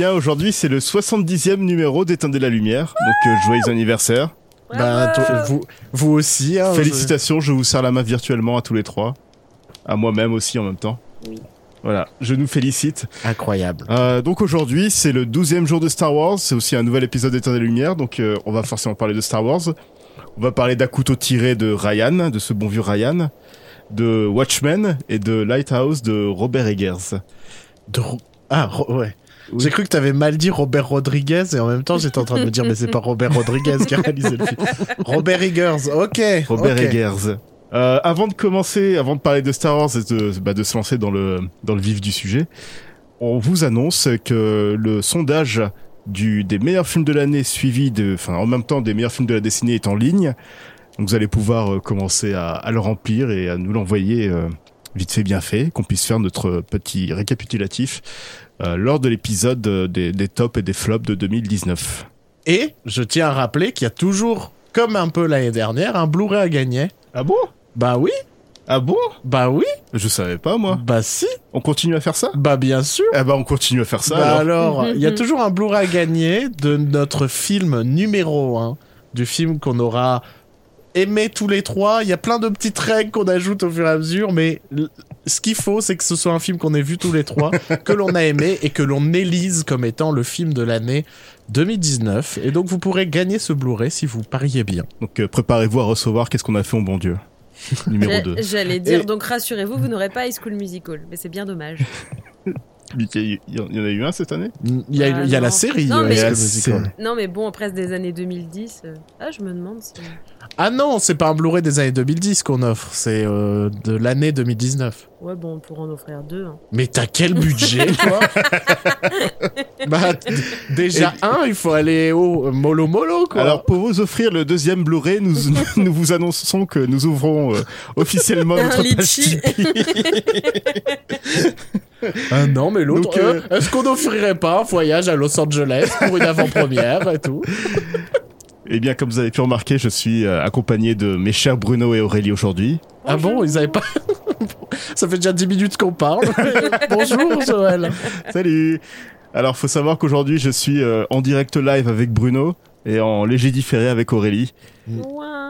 bien, aujourd'hui, c'est le 70e numéro d'Éteindre la lumière. Donc, euh, joyeux anniversaire. Bah, toi- vous, vous aussi. Hein, Félicitations, je vous serre la main virtuellement à tous les trois. À moi-même aussi en même temps. Oui. Voilà, je nous félicite. Incroyable. Euh, donc aujourd'hui, c'est le 12e jour de Star Wars. C'est aussi un nouvel épisode d'Éteindre la lumière. Donc, euh, on va forcément parler de Star Wars. On va parler d'un couteau tiré de Ryan, de ce bon vieux Ryan, de Watchmen et de Lighthouse de Robert Eggers. De Ro- Ah, Ro- ouais. Oui. J'ai cru que t'avais mal dit Robert Rodriguez et en même temps j'étais en train de me dire mais c'est pas Robert Rodriguez qui a réalisé le film. Robert Eggers, ok. Robert ok. Eggers. Euh, avant de commencer, avant de parler de Star Wars et de, bah, de se lancer dans le, dans le vif du sujet, on vous annonce que le sondage du, des meilleurs films de l'année suivi de, enfin, en même temps des meilleurs films de la décennie est en ligne. Donc vous allez pouvoir euh, commencer à, à le remplir et à nous l'envoyer euh, vite fait, bien fait, qu'on puisse faire notre petit récapitulatif euh, lors de l'épisode euh, des, des tops et des flops de 2019. Et je tiens à rappeler qu'il y a toujours, comme un peu l'année dernière, un Blu-ray à gagner. Ah bon? Bah oui, Ah bon? Bah oui, Je savais pas moi. bah si, On continue à faire ça? Bah bien sûr. Eh ben on continue à faire ça bah alors. il y a toujours un Blu-ray à gagner de notre film numéro 1, du film qu'on aura aimé tous les trois. Il y a plein de petites règles qu'on ajoute au fur et à mesure, mais ce qu'il faut, c'est que ce soit un film qu'on ait vu tous les trois, que l'on a aimé et que l'on élise comme étant le film de l'année 2019. Et donc vous pourrez gagner ce Blu-ray si vous pariez bien. Donc euh, préparez-vous à recevoir Qu'est-ce qu'on a fait au bon Dieu? Numéro J'a- 2. J'allais dire, Et- donc rassurez-vous, vous n'aurez pas High School Musical, mais c'est bien dommage. Il y, en a eu un cette année? Il y a, Ah, il y a la non. série Non, euh, mais- La série. Non, mais bon, presque des années 2010. euh, Ah, je me demande si. Ah non, c'est pas un Blu-ray des années 2010 qu'on offre, c'est euh, de l'année 2019. Ouais, bon, on pourra en offrir deux. hein. Mais t'as quel budget, toi? Bah, déjà, un, il faut aller au mollo mollo, quoi. Alors pour vous offrir le deuxième Blu-ray, nous, nous vous annonçons que nous ouvrons euh, officiellement notre litchi. Ah non, mais l'autre, euh, euh, est-ce qu'on n'offrirait pas un voyage à Los Angeles pour une avant-première et tout? Eh bien comme vous avez pu remarquer, je suis euh, accompagné de mes chers Bruno et Aurélie aujourd'hui. Ah bon, ils avaient pas... Ça fait déjà 10 minutes qu'on parle. Bonjour, Joël. Salut Alors faut savoir qu'aujourd'hui je suis euh, en direct live avec Bruno et en léger différé avec Aurélie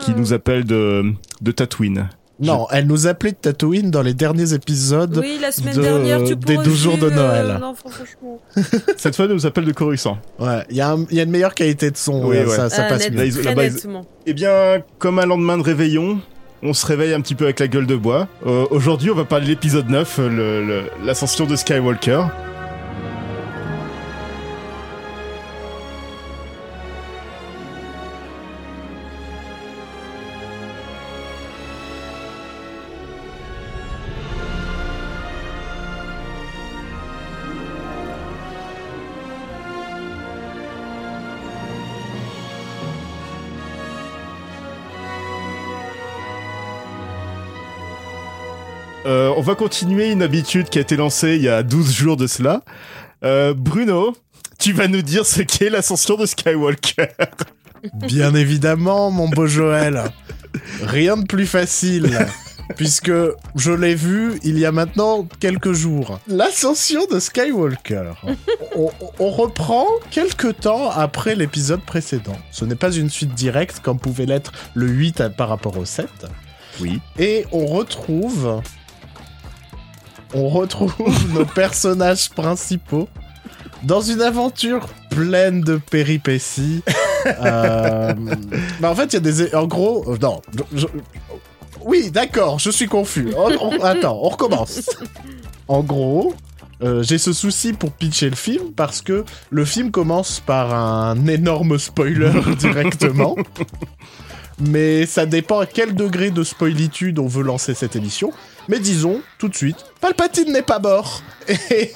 qui nous appelle de, de Tatooine. Non, elle nous appelait de Tatooine dans les derniers épisodes. Oui, la semaine de- dernière, tu des pourrais 12 jours de euh, Noël. non, franchement. Cette fois elle nous appelle de Coruscant. Ouais, il y, a un- il y a une meilleure qualité de son, Oui, euh, ouais. ça, ça Ah, passe net- mieux. Eh bien, comme un lendemain de réveillon, on se réveille un petit peu avec la gueule de bois. Euh, Aujourd'hui, on va parler de l'épisode 9, euh, le- le- l'ascension de Skywalker. Euh, on va continuer une habitude qui a été lancée il y a 12 jours de cela. Euh, Bruno, tu vas nous dire ce qu'est l'ascension de Skywalker. Bien évidemment, mon beau Joël. Rien de plus facile. Puisque je l'ai vu il y a maintenant quelques jours. L'ascension de Skywalker. On, on reprend quelques temps après l'épisode précédent. Ce n'est pas une suite directe comme pouvait l'être le 8 à- par rapport au 7. Oui. Et on retrouve. On retrouve nos personnages principaux dans une aventure pleine de péripéties. Euh, bah en fait, il y a des. En gros. euh, Non. je- Oui, d'accord, je suis confus. On- on- Attends, on recommence. En gros. euh, j'ai ce souci pour pitcher le film parce que le film commence par un énorme spoiler directement. Mais ça dépend à quel degré de spoilitude on veut lancer cette émission. Mais disons, tout de suite, Palpatine n'est pas mort. Et,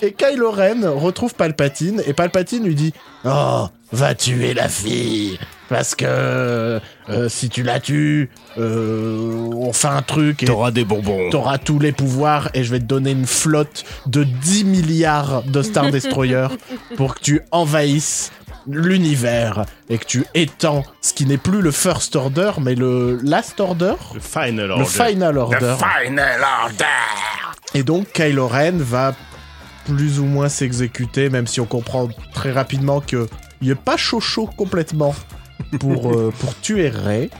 et Kylo Ren retrouve Palpatine, et Palpatine lui dit Oh, va tuer la fille Parce que euh, si tu la tues, euh, on fait un truc et T'auras des bonbons. t'auras tous les pouvoirs et je vais te donner une flotte de 10 milliards de Star Destroyer pour que tu envahisses l'univers et que tu étends ce qui n'est plus le First Order mais le Last Order? Le Final le Order. Final Order Final Order. et donc Kylo Ren va plus ou moins s'exécuter, même si on comprend très rapidement qu'il n'est pas chaud chaud complètement pour, euh, pour tuer Ray.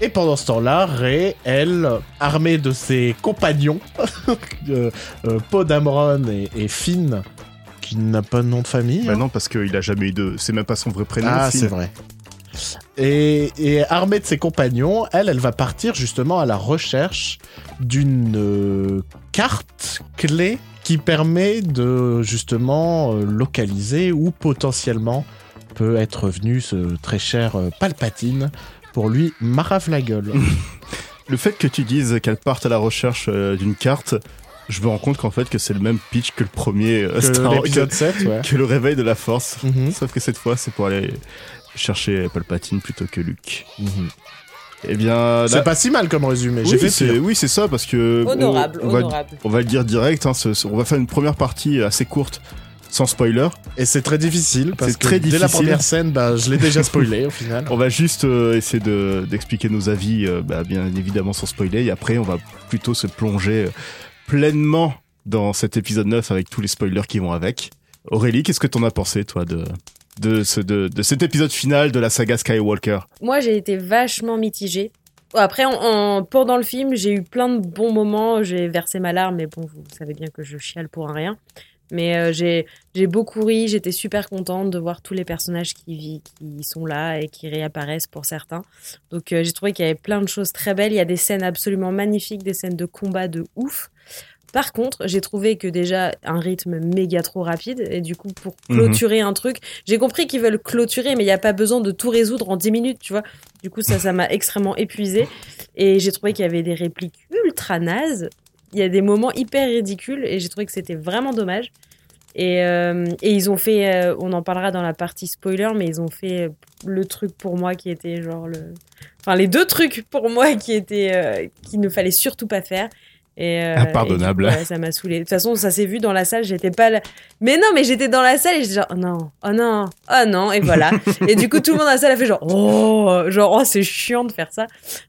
Et pendant ce temps-là, Ray, elle, armée de ses compagnons, euh, euh, Podamron et, et Finn, qui n'a pas de nom de famille. Bah hein. non, parce qu'il a jamais eu de. C'est même pas son vrai prénom. Ah, c'est vrai. Et, et armée de ses compagnons, elle, elle va partir justement à la recherche d'une euh, carte clé qui permet de justement euh, localiser où potentiellement peut être venu ce très cher euh, Palpatine pour lui marave la gueule. Le fait que tu dises qu'elle parte à la recherche d'une carte, je me rends compte qu'en fait que c'est le même pitch que le premier euh, Star que Wars, l'épisode 7, ouais. que le réveil de la Force. Mhm, Sauf que cette fois, c'est pour aller chercher Palpatine plutôt que Luke. mhm. Eh bien, C'est là- pas si mal comme résumé. J'ai oui, fait oui, c'est ça parce que on- Honorable, on, va, honorable. on va le dire direct. hein, ce- ce- on va faire une première partie assez courte, sans spoiler. Et c'est très difficile parce que très dès la première scène, bah, je l'ai déjà spoilé au final. On va juste euh, essayer de d'expliquer nos avis, euh, bah, bien évidemment sans spoiler. Et après, on va plutôt se plonger euh, pleinement dans cet épisode 9 avec tous les spoilers qui vont avec. Aurélie, qu'est-ce que t'en as pensé, toi, de de, ce, de cet épisode final de la saga Skywalker? Moi, j'ai été vachement mitigée. Après, en, en- pendant le film, j'ai eu plein de bons moments. J'ai versé ma larme, mais bon, vous savez bien que je chiale pour un rien. Mais euh, j'ai beaucoup ri. J'étais super contente de voir tous les personnages qui, qui sont là et qui réapparaissent pour certains. Donc, euh, j'ai trouvé qu'il y avait plein de choses très belles. Il y a des scènes absolument magnifiques, des scènes de combat de ouf. Par contre, j'ai trouvé que déjà un rythme méga trop rapide et du coup pour Mhm. clôturer un truc, j'ai compris qu'ils veulent clôturer mais il n'y a pas besoin de tout résoudre en 10 minutes, tu vois. Du coup, ça ça m'a extrêmement épuisé et j'ai trouvé qu'il y avait des répliques ultra nazes, il y a des moments hyper ridicules et j'ai trouvé que c'était vraiment dommage. Et, euh, et ils ont fait, euh, on en parlera dans la partie spoiler, mais ils ont fait le truc pour moi qui était genre le, enfin les deux trucs pour moi qui étaient, euh, qu'il ne fallait surtout pas faire. Et, euh, Impardonnable. et du coup, ouais, ça m'a saoulé. De toute façon, ça s'est vu dans la salle. J'étais pas là. Mais non, mais j'étais dans la salle et j'étais genre, oh non, oh non, oh non, et voilà. et du coup, tout le monde dans la salle a fait genre, oh, genre, oh, c'est chiant de faire ça.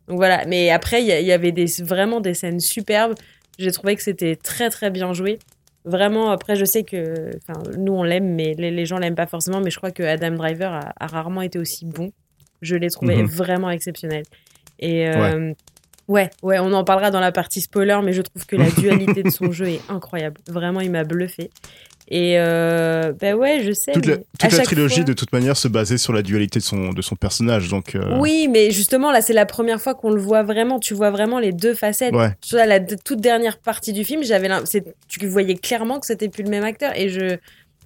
Donc voilà. Mais après, il y, y avait des, vraiment des scènes superbes. J'ai trouvé que c'était très, très bien joué. Vraiment, après, je sais que, nous, on l'aime, mais les, les gens l'aiment pas forcément. Mais je crois que Adam Driver a, a rarement été aussi bon. Je l'ai trouvé Mhm. vraiment exceptionnel. Et euh, ouais. ouais, on en parlera dans la partie spoiler, mais je trouve que la dualité de son jeu est incroyable. Vraiment, il m'a bluffé. Et euh, bah ouais, je sais. Toute la, toute trilogie, fois- de toute manière, se basait sur la dualité de son de son personnage. Donc euh, Oui, mais justement, là, c'est la première fois qu'on le voit vraiment. Tu vois vraiment les deux facettes. ouais. Tu vois, la toute dernière partie du film, j'avais tu voyais clairement que c'était plus le même acteur. Et je,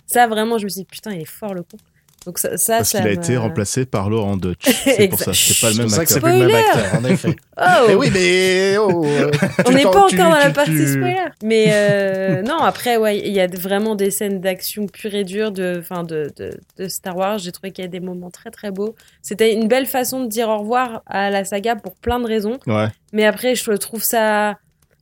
ça, vraiment, je me suis dit, putain, il est fort le con. Donc ça, ça, Parce qu'il a été remplacé par Laurent Dutch. C'est pour ça, c'était pas le C'est même pour ça que c'est acteur. plus le même acteur, en effet. Oh Mais oui, mais oh, euh, On n'est pas tu- encore dans la tu- partie tu- spoiler. Mais euh, non, après, ouais, il y a vraiment des scènes d'action pure et dure de, fin, de, de, de Star Wars. J'ai trouvé qu'il y a des moments très très beaux. C'était une belle façon de dire au revoir à la saga pour plein de raisons. Ouais. Mais après, je trouve ça.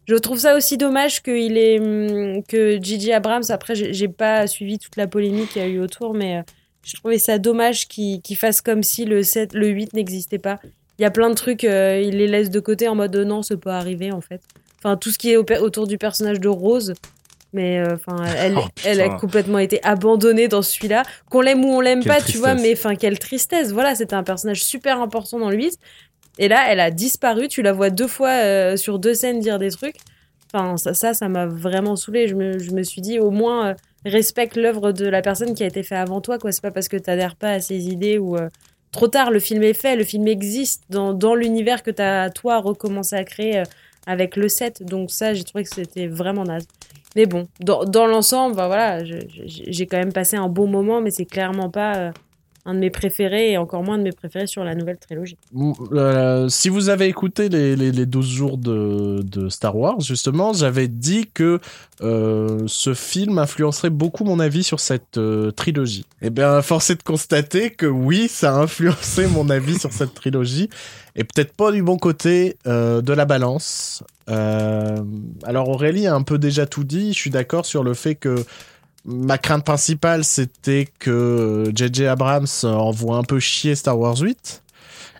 Je trouve ça aussi dommage qu'il est hum, que Gigi Abrams. Après, j'ai j'ai pas suivi toute la polémique qu'il y a eu autour, mais euh, je trouvais ça dommage qu'il qu'il fasse comme si le 7, le 8 n'existait pas. Il y a plein de trucs, euh, il les laisse de côté en mode euh, non, c'est pas arrivé en fait. Enfin, tout ce qui est au- autour du personnage de Rose. Mais euh, enfin, elle, Oh, putain. elle a complètement été abandonnée dans celui-là. Qu'on l'aime ou on l'aime pas, tu vois, mais enfin, quelle tristesse. Voilà, c'était un personnage super important dans le 8. Et là, elle a disparu. Tu la vois deux fois euh, sur deux scènes dire des trucs. Enfin, ça, ça, ça m'a vraiment saoulé. Je me, je me suis dit, au moins, euh, respecte l'œuvre de la personne qui a été faite avant toi. quoi. C'est pas parce que t'adhères pas à ses idées ou. euh, trop tard, le film est fait, le film existe dans, dans l'univers que t'as, toi, recommencé à créer euh, avec le 7. Donc, ça, j'ai trouvé que c'était vraiment naze. Mais bon, dans, dans l'ensemble, bah voilà, j'ai quand même passé un bon moment, mais c'est clairement pas euh, un de mes préférés et encore moins de mes préférés sur la nouvelle trilogie. Euh, si vous avez écouté les, les, les 12 jours de, Star Wars, justement, j'avais dit que euh, ce film influencerait beaucoup mon avis sur cette euh, trilogie. Eh bien, force est de constater que oui, ça a influencé mon avis sur cette trilogie, et peut-être pas du bon côté de la balance. Alors Aurélie a un peu déjà tout dit, je suis d'accord sur le fait que ma crainte principale, c'était que J.J. Abrams envoie un peu chier Star Wars 8.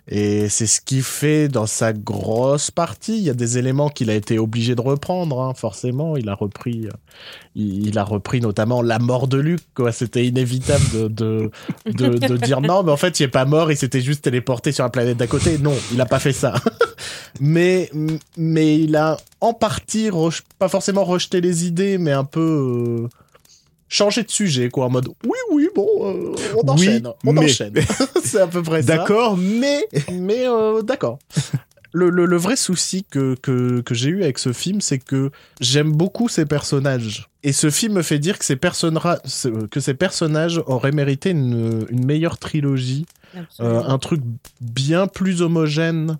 Et c'est ce qui fait dans sa grosse partie. Il y a des éléments qu'il a été obligé de reprendre, hein, forcément. Il a repris, euh, il, a repris notamment la mort de Luke. Quoi, c'était inévitable de dire non, mais en fait, il est pas mort. Il s'était juste téléporté sur la planète d'à côté. Non, il a pas fait ça. mais il a en partie pas forcément rejeté les idées, mais un peu. euh, changé de sujet, quoi, en mode oui, oui, bon, euh, on Oui, enchaîne, on mais- enchaîne. c'est à peu près ça. D'accord, mais Mais euh, d'accord. Le, le, le vrai souci que, que, que j'ai eu avec ce film, c'est que j'aime beaucoup ces personnages. Et ce film me fait dire que ces, personnera- que ces personnages auraient mérité une, une meilleure trilogie, euh, un truc bien plus homogène,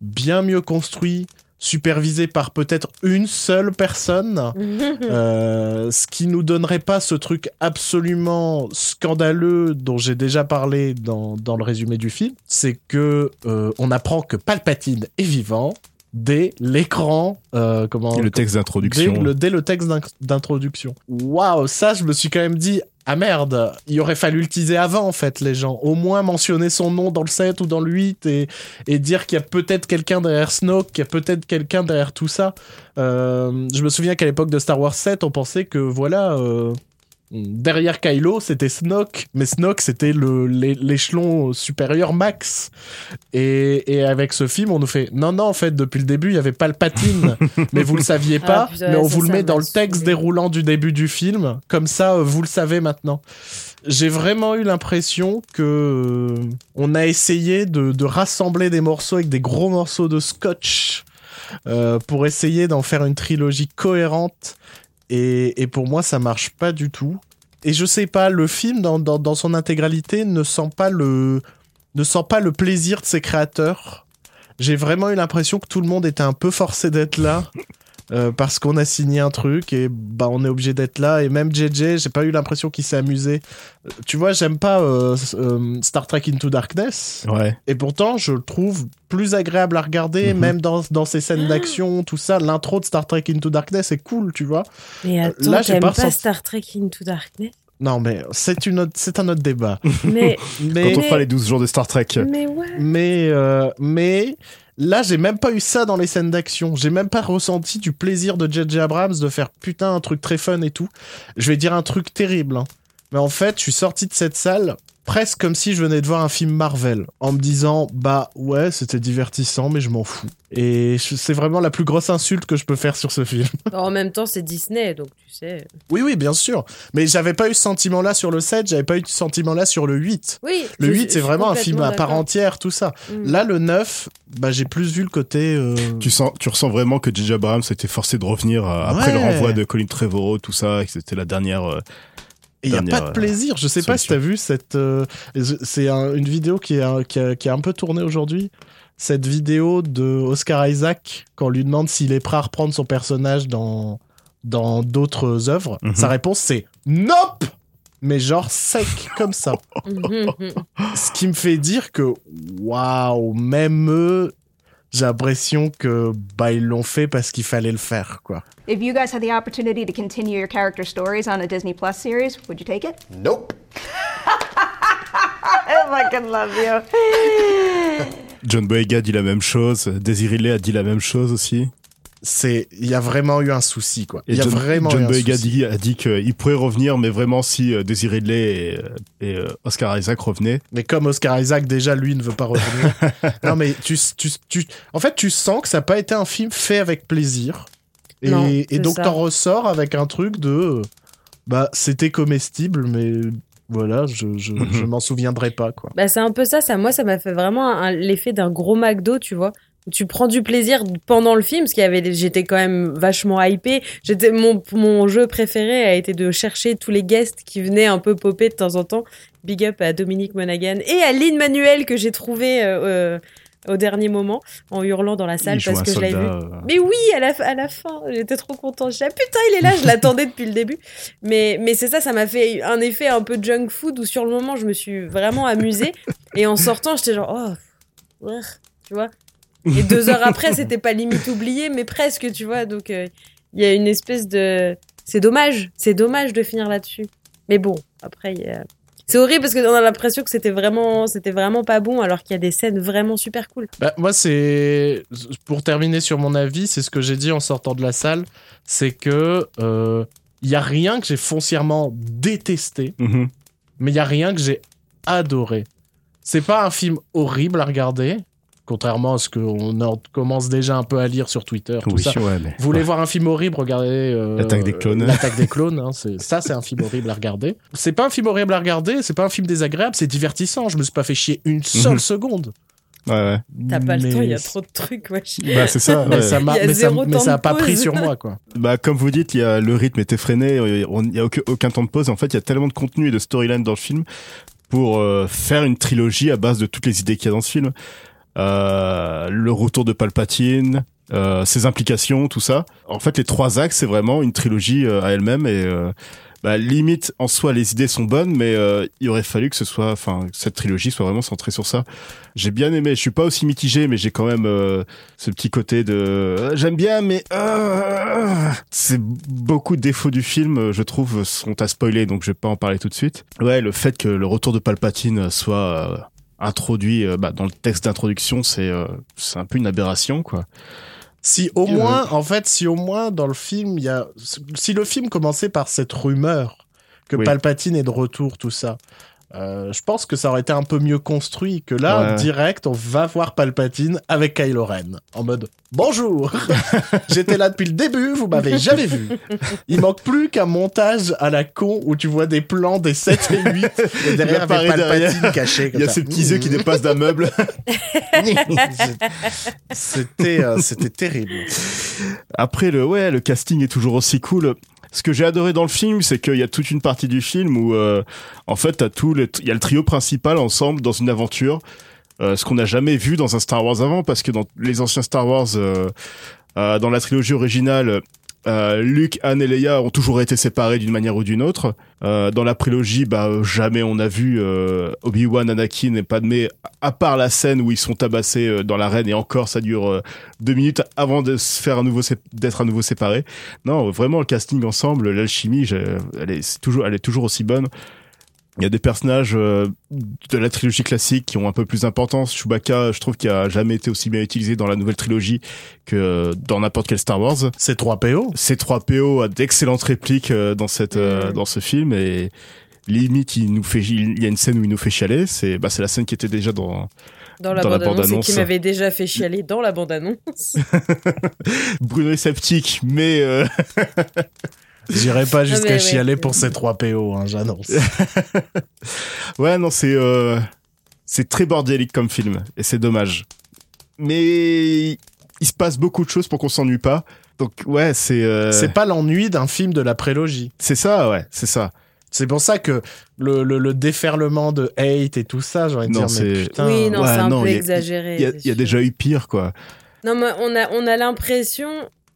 bien mieux construit, supervisé par peut-être une seule personne. Euh, ce qui nous donnerait pas ce truc absolument scandaleux dont j'ai déjà parlé dans, dans le résumé du film, c'est que euh, on apprend que Palpatine est vivant dès l'écran, euh, comment le texte dès d'introduction. le, dès le texte d'in- d'introduction. Waouh, ça je me suis quand même dit ah merde, il aurait fallu le teaser avant en fait les gens, au moins mentionner son nom dans le 7 ou dans le 8 et, et dire qu'il y a peut-être quelqu'un derrière Snoke, qu'il y a peut-être quelqu'un derrière tout ça. Euh, je me souviens qu'à l'époque de Star Wars 7, on pensait que voilà, euh, derrière Kylo, c'était Snoke, mais Snoke, c'était le- l'é- l'échelon supérieur max. Et, et avec ce film, on nous fait non, non, en fait, depuis le début, il y avait Palpatine, mais vous le saviez Ah, pas, putain, mais on ça, vous le met dans le texte déroulant du début du film, comme ça, euh, vous le savez maintenant. J'ai vraiment eu l'impression que euh, on a essayé de, de rassembler des morceaux avec des gros morceaux de scotch euh, pour essayer d'en faire une trilogie cohérente. Et, pour moi, ça marche pas du tout. Et je sais pas, le film dans, dans, dans son intégralité ne sent pas le ne sent pas le plaisir de ses créateurs. J'ai vraiment eu l'impression que tout le monde était un peu forcé d'être là. Euh, parce qu'on a signé un truc et bah on est obligé d'être là et même JJ j'ai pas eu l'impression qu'il s'est amusé Euh, tu vois j'aime pas euh, euh, Star Trek Into Darkness Ouais. et pourtant, je le trouve plus agréable à regarder, Mhm. même dans, dans ces scènes d'action, tout ça. L'intro de Star Trek Into Darkness est cool, tu vois. Mais attends, là, j'ai pas pas, ressenti- Star Trek Into Darkness? Non, mais c'est une autre- c'est un autre débat. Mais, Mais, Quand on fera les 12 jours de Star Trek. mais ouais. mais, euh, mais là, j'ai même pas eu ça dans les scènes d'action. J'ai même pas ressenti du plaisir de J.J. Abrams de faire putain un truc très fun et tout. Je vais dire un truc terrible. hein. Mais en fait, je suis sorti de cette salle presque comme si je venais de voir un film Marvel, en me disant bah ouais c'était divertissant mais je m'en fous. Et c'est vraiment la plus grosse insulte que je peux faire sur ce film. En même temps, c'est Disney, donc tu sais. Oui oui bien sûr, mais j'avais pas eu ce sentiment là sur le 7, j'avais pas eu ce sentiment là sur le 8. Oui. Le je- 8 je c'est vraiment un film à part entière tout ça. Mm. Là le 9, bah j'ai plus vu le côté euh, Tu sens, tu ressens vraiment que J.J. Abrams a été forcé de revenir euh, après le renvoi de Colin Trevorrow, tout ça, et que c'était la dernière. euh, Et il n'y a pas de plaisir. Je sais pas si solution. t'as vu cette. euh, c'est un- une vidéo qui, est, un- qui, a, qui a un peu tourné aujourd'hui. Cette vidéo de Oscar Isaac, quand on lui demande s'il est prêt à reprendre son personnage dans dans d'autres œuvres. Mhm. Sa réponse c'est Nope Mais genre sec comme ça. Mhm. Ce qui me fait dire que, waouh, même eux, j'ai l'impression que bah ils l'ont fait parce qu'il fallait le faire, quoi. If you guys had the opportunity to continue your character stories on a Disney Plus series, would you take it? Nope. I fucking love you. John Boyega dit la même chose, Daisy Ridley a dit la même chose aussi. C'est, il y a vraiment eu un souci, quoi. Il y a John, vraiment eu John un Boyega souci. a dit qu'il pourrait revenir, mais vraiment si euh, Daisy Ridley et, et, euh, Oscar Isaac revenaient. Mais comme Oscar Isaac, déjà, lui, ne veut pas revenir. non, mais tu, tu, tu, en fait, tu sens que ça n'a pas été un film fait avec plaisir. Et, Non, et donc, t'en ressors avec un truc de. euh, Bah, c'était comestible, mais voilà, je, je, Mhm. je m'en souviendrai pas, quoi. Bah, c'est un peu ça, ça. Moi, ça m'a fait vraiment l'effet d'un gros McDo, tu vois. Tu prends du plaisir pendant le film, parce qu'il y avait, j'étais quand même vachement hypé. J'étais, mon, mon jeu préféré a été de chercher tous les guests qui venaient un peu popper de temps en temps. Big up à Dominique Monaghan et à Lynn Manuel que j'ai trouvé euh, euh, au dernier moment en hurlant dans la salle parce que je l'avais vu. euh, Mais oui, à la, à la fin, j'étais trop contente. Je ah, putain, il est là, je l'attendais depuis le début. Mais, mais c'est ça, ça m'a fait un effet un peu junk food où sur le moment, je me suis vraiment amusée. Et en sortant, j'étais genre, oh, tu vois. Et deux heures après, c'était pas limite oublié, mais presque, tu vois. Donc, euh, il y a une espèce de. C'est dommage, c'est dommage de finir là-dessus. Mais bon, après, il y a, C'est horrible parce qu'on a l'impression que c'était vraiment, c'était vraiment pas bon, alors qu'il y a des scènes vraiment super cool. Bah, moi, c'est. Pour terminer sur mon avis, c'est ce que j'ai dit en sortant de la salle c'est que. euh, Il y a rien que j'ai foncièrement détesté, Mhm. mais il y a rien que j'ai adoré. C'est pas un film horrible à regarder, contrairement à ce qu'on en- commence déjà un peu à lire sur Twitter. Tout Oui, ça. ouais, mais. Vous voulez voir un film horrible, regardez euh, L'attaque des clones. L'attaque des clones, hein, c'est- ça c'est un film horrible à regarder. C'est pas un film horrible à regarder, c'est pas un film désagréable, c'est divertissant. Je me suis pas fait chier une seule Mhm. seconde. Ouais, ouais. T'as pas le Mais- temps, il y a trop de trucs, wesh. Bah, c'est ça. Ouais. ça mais ça, mais ça a pas pris sur moi quoi. Bah, comme vous dites, il y a, le rythme est effréné, il n'y a aucun, aucun temps de pause. En fait, il y a tellement de contenu et de storyline dans le film pour euh, faire une trilogie à base de toutes les idées qu'il y a dans ce film. Euh, le retour de Palpatine, euh, ses implications, tout ça. En fait, les trois axes, c'est vraiment une trilogie euh, à elle-même et euh, bah, limite en soi, les idées sont bonnes, mais euh, il aurait fallu que ce soit, enfin, cette trilogie soit vraiment centrée sur ça. J'ai bien aimé. Je suis pas aussi mitigé, mais j'ai quand même ce petit côté de j'aime bien, mais c'est beaucoup de défauts du film, je trouve, sont à spoiler, donc je vais pas en parler tout de suite. Ouais, le fait que le retour de Palpatine soit introduit euh, bah, dans le texte d'introduction, c'est euh, c'est un peu une aberration, quoi. Si au Euh. moins, en fait, si au moins dans le film, il y a, si le film commençait par cette rumeur que Oui. Palpatine est de retour, tout ça. Euh, je pense que ça aurait été un peu mieux construit que là, Ouais. direct, on va voir Palpatine avec Kylo Ren. En mode Bonjour J'étais là depuis le début, vous m'avez jamais vu. Il manque plus qu'un montage à la con où tu vois des plans des 7 et 8 et derrière avec Palpatine derrière. caché. Il y a ça. ces petits yeux qui dépassent d'un meuble. C'était euh, c'était terrible. Après le ouais, le casting est toujours aussi cool. Ce que j'ai adoré dans le film, c'est qu'il y a toute une partie du film où euh, en fait t'as tout le il y a le trio principal ensemble dans une aventure. Euh, ce qu'on n'a jamais vu dans un Star Wars avant parce que dans les anciens Star Wars euh, dans la trilogie originale euh, Luke, Han et Leia ont toujours été séparés d'une manière ou d'une autre. Euh, dans la prélogie, bah jamais on a vu euh, Obi-Wan, Anakin et Padmé, à part la scène où ils sont tabassés euh, dans l'arène et encore ça dure euh, deux minutes avant de se faire à nouveau d'être à nouveau séparés. Non, vraiment le casting ensemble, l'alchimie, elle elle est toujours aussi bonne. Il y a des personnages euh, de la trilogie classique qui ont un peu plus d'importance. Chewbacca, je trouve qu'il a jamais été aussi bien utilisé dans la nouvelle trilogie que dans n'importe quel Star Wars. C'est 3PO. C3PO a d'excellentes répliques euh, dans cette euh, Mm. dans ce film et limite il nous fait il y a une scène où il nous fait chialer c'est bah c'est la scène qui était déjà dans Dans la Dans la bande-annonce et bande-annonce. qui m'avait déjà fait chialer dans la bande-annonce. Bruno est sceptique mais euh, J'irai pas jusqu'à mais ouais. chialer pour ces 3PO, hein, j'annonce. ouais non c'est euh, c'est très bordélique comme film et c'est dommage mais il se passe beaucoup de choses pour qu'on s'ennuie pas donc ouais c'est euh, C'est pas l'ennui d'un film de la prélogie. c'est ça ouais c'est ça C'est pour ça que le, le, le déferlement de hate et tout ça, j'ai envie de Non, dire, mais c'est- putain. oui, non, ouais, c'est un non, peu il y a- exagéré. il y y a déjà eu pire quoi Non, mais on a, on a l'impression.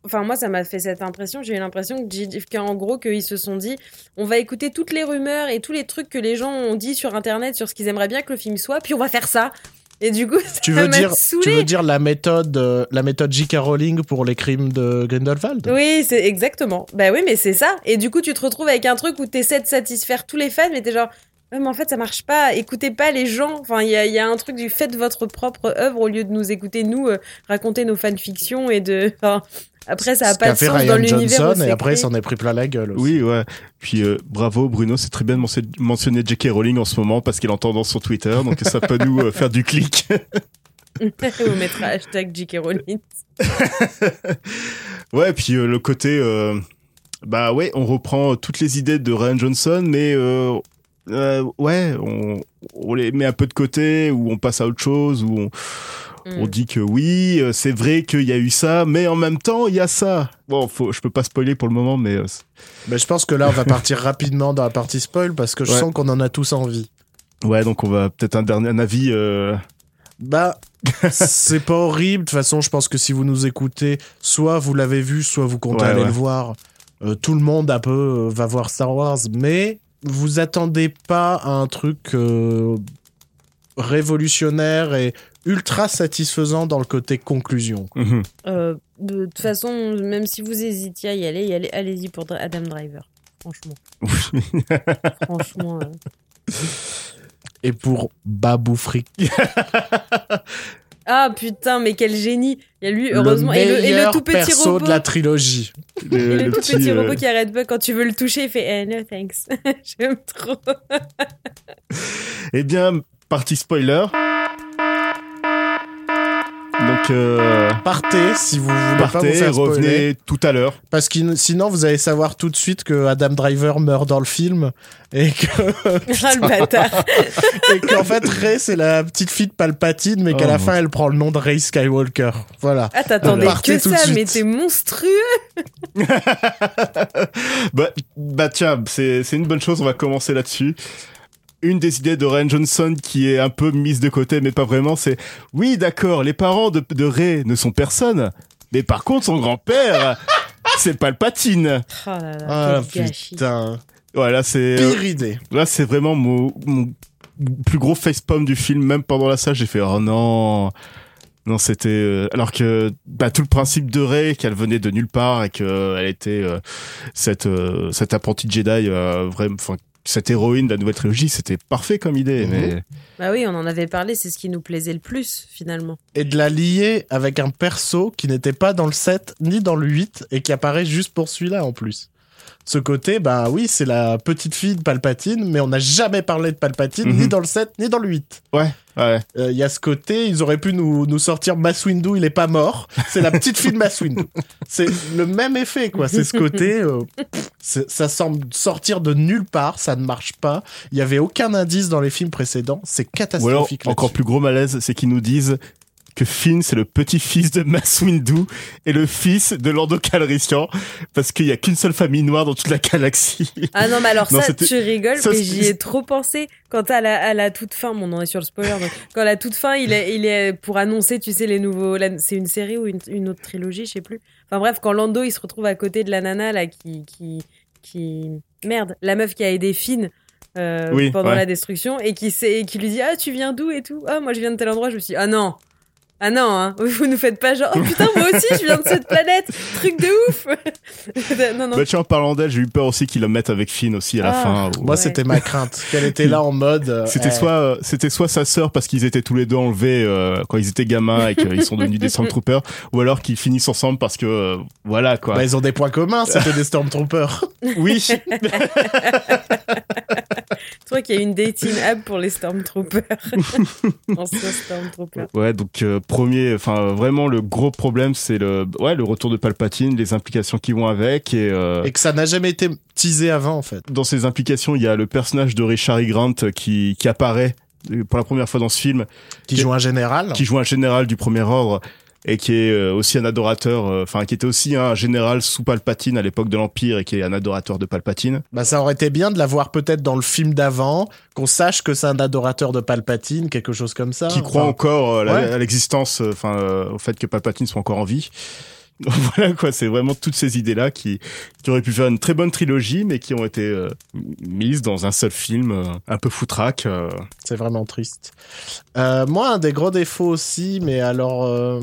Enfin, moi, ça m'a fait cette impression. J'ai eu l'impression qu'en gros, qu'ils se sont dit on va écouter toutes les rumeurs et tous les trucs que les gens ont dit sur Internet sur ce qu'ils aimeraient bien que le film soit, puis on va faire ça. Et du coup, ça Tu veux dire, saoulée. tu veux dire la méthode, euh, la méthode J.K. Rowling pour les crimes de Grindelwald? Oui, c'est exactement. Bah oui, mais c'est ça. Et du coup, tu te retrouves avec un truc où t'essaies de satisfaire tous les fans, mais t'es genre, mais en fait, ça marche pas. Écoutez pas les gens. Enfin, il y a, y a un truc du faites votre propre œuvre au lieu de nous écouter, nous, euh, raconter nos fanfictions et de. Enfin, après, ça a Ce pas de fait sens Ryan dans l'univers. et après il s'en est pris plein la gueule. Aussi. Oui, ouais. Puis euh, bravo Bruno, c'est très bien de mention- mentionner J.K. Rowling en ce moment parce qu'elle est en tendance sur Twitter, donc ça peut nous euh, faire du clic. on mettra hashtag J.K. Rowling. ouais, puis euh, le côté, euh, bah ouais, on reprend toutes les idées de Ryan Johnson, mais euh, euh, ouais, on, on les met un peu de côté ou on passe à autre chose ou on, on Mm. dit que oui, euh, c'est vrai qu'il y a eu ça, mais en même temps il y a ça. Bon, faut, je peux pas spoiler pour le moment, mais euh, Mais je pense que là on va partir rapidement dans la partie spoil parce que je Ouais. sens qu'on en a tous envie. ouais, donc on va peut-être un dernier un avis. euh, Bah, c'est pas horrible. De toute façon, je pense que si vous nous écoutez, soit vous l'avez vu, soit vous comptez Ouais, aller ouais. le voir. Euh, tout le monde un peu euh, va voir Star Wars, mais vous attendez pas à un truc euh, révolutionnaire et ultra satisfaisant dans le côté conclusion. mhm. Euh, de toute façon, même si vous hésitiez à y aller, y aller allez-y pour Adam Driver. Franchement. Franchement. euh. Et pour Babou Frick, Ah putain, mais quel génie. Il y a lui, le heureusement. Et le, et le tout petit perso robot. de la trilogie. Le, et le, le tout petit, euh, robot qui arrête pas quand tu veux le toucher, il fait eh, no thanks. J'aime trop. Eh bien, partie spoiler. Donc, euh, Partez si vous voulez pas vous partez, faire spoiler. revenez tout à l'heure. Parce que sinon, vous allez savoir tout de suite que Adam Driver meurt dans le film et que Ah le bâtard. et qu'en fait Rey c'est la petite fille de Palpatine, mais qu'à Oh, la mon fin elle prend le nom de Rey Skywalker. Voilà. Ah t'attendais que ça, suite. mais t'es monstrueux. Bah, bah tiens, c'est c'est une bonne chose, on va commencer là-dessus. Une des idées de Ryan Johnson qui est un peu mise de côté, mais pas vraiment, c'est oui, d'accord, les parents de, de Ray ne sont personne, mais par contre, son grand-père, c'est Palpatine. Oh là là, Ah putain. Voilà, c'est Pire idée. là, c'est vraiment mon, mon plus gros facepalm du film. Même pendant la salle, j'ai fait oh non. Non, c'était euh, alors que bah, tout le principe de Rey, qu'elle venait de nulle part et qu'elle était euh, cette euh, cette apprentie Jedi, euh, vraiment, enfin cette héroïne de la nouvelle trilogie, c'était parfait comme idée. Mhm. Mais Bah oui, on en avait parlé, c'est ce qui nous plaisait le plus finalement. Et de la lier avec un perso qui n'était pas dans le 7 ni dans le 8 et qui apparaît juste pour celui-là en plus. Ce côté, bah oui, c'est la petite fille de Palpatine, mais on n'a jamais parlé de Palpatine, Mhm. ni dans le 7, ni dans le 8. ouais, ouais. Il y a ce côté, ils auraient pu nous, nous sortir Mass Windu, il est pas mort. C'est la petite fille de Mass Windu. C'est le même effet, quoi. C'est ce côté, euh, ça semble sortir de nulle part, ça ne marche pas. Il y avait aucun indice dans les films précédents. C'est Ou alors catastrophique. encore plus gros malaise, c'est qu'ils nous disent que Finn c'est le petit-fils de Mace Windu et le fils de Lando Calrissian parce qu'il y a qu'une seule famille noire dans toute la galaxie. Ah non, mais alors Non, ça, tu rigoles, ça, mais j'y ai trop pensé. Quand à la, à la toute fin, bon, on est sur le spoiler, donc, quand à la toute fin, il est, il est pour annoncer, tu sais, les nouveaux. C'est une série ou une, une autre trilogie, je sais plus. Enfin bref, quand Lando il se retrouve à côté de la nana là qui. qui, qui... Merde, la meuf qui a aidé Finn. euh, Oui, pendant ouais. la destruction et qui, sait, et qui lui dit ah tu viens d'où et tout? Ah moi je viens de tel endroit je me suis dit ah non ah non hein, vous nous faites pas genre oh putain moi aussi je viens de cette planète truc de ouf non non Bah, tiens, en parlant d'elle, j'ai eu peur aussi qu'ils la mettent avec Finn aussi à la Ah. fin. où- Moi, Ouais. c'était ma crainte. Qu'elle était là en mode. euh, C'était eh, soit euh, c'était soit sa sœur parce qu'ils étaient tous les deux enlevés euh, quand ils étaient gamins et qu'ils sont devenus des Stormtroopers ou alors qu'ils finissent ensemble parce que euh, voilà quoi. Bah, ils ont des points communs, c'était des Stormtroopers. oui. toi qu'il y a une dating app pour les Stormtroopers anciens Stormtroopers Ouais, donc euh, premier, enfin vraiment le gros problème c'est le ouais le retour de Palpatine, les implications qui vont avec et, euh, Et que ça n'a jamais été teasé avant, en fait. dans ces implications il y a le personnage de Richard E. Grant qui qui apparaît euh, pour la première fois dans ce film, Qui joue un général. qui joue un général du premier ordre et qui est euh, aussi un adorateur, euh, enfin qui était aussi un général sous Palpatine à l'époque de l'Empire et qui est un adorateur de Palpatine. Bah, ça aurait été bien de l'avoir peut-être dans le film d'avant, qu'on sache que c'est un adorateur de Palpatine, quelque chose comme ça. qui croit encore euh, ouais. à l'existence, euh, enfin au fait que Palpatine soit encore en vie. voilà quoi, c'est vraiment toutes ces idées là qui auraient pu faire une très bonne trilogie, mais qui ont été euh, mises dans un seul film euh, un peu foutraque. euh. C'est vraiment triste. Moi, un des gros défauts aussi, mais alors,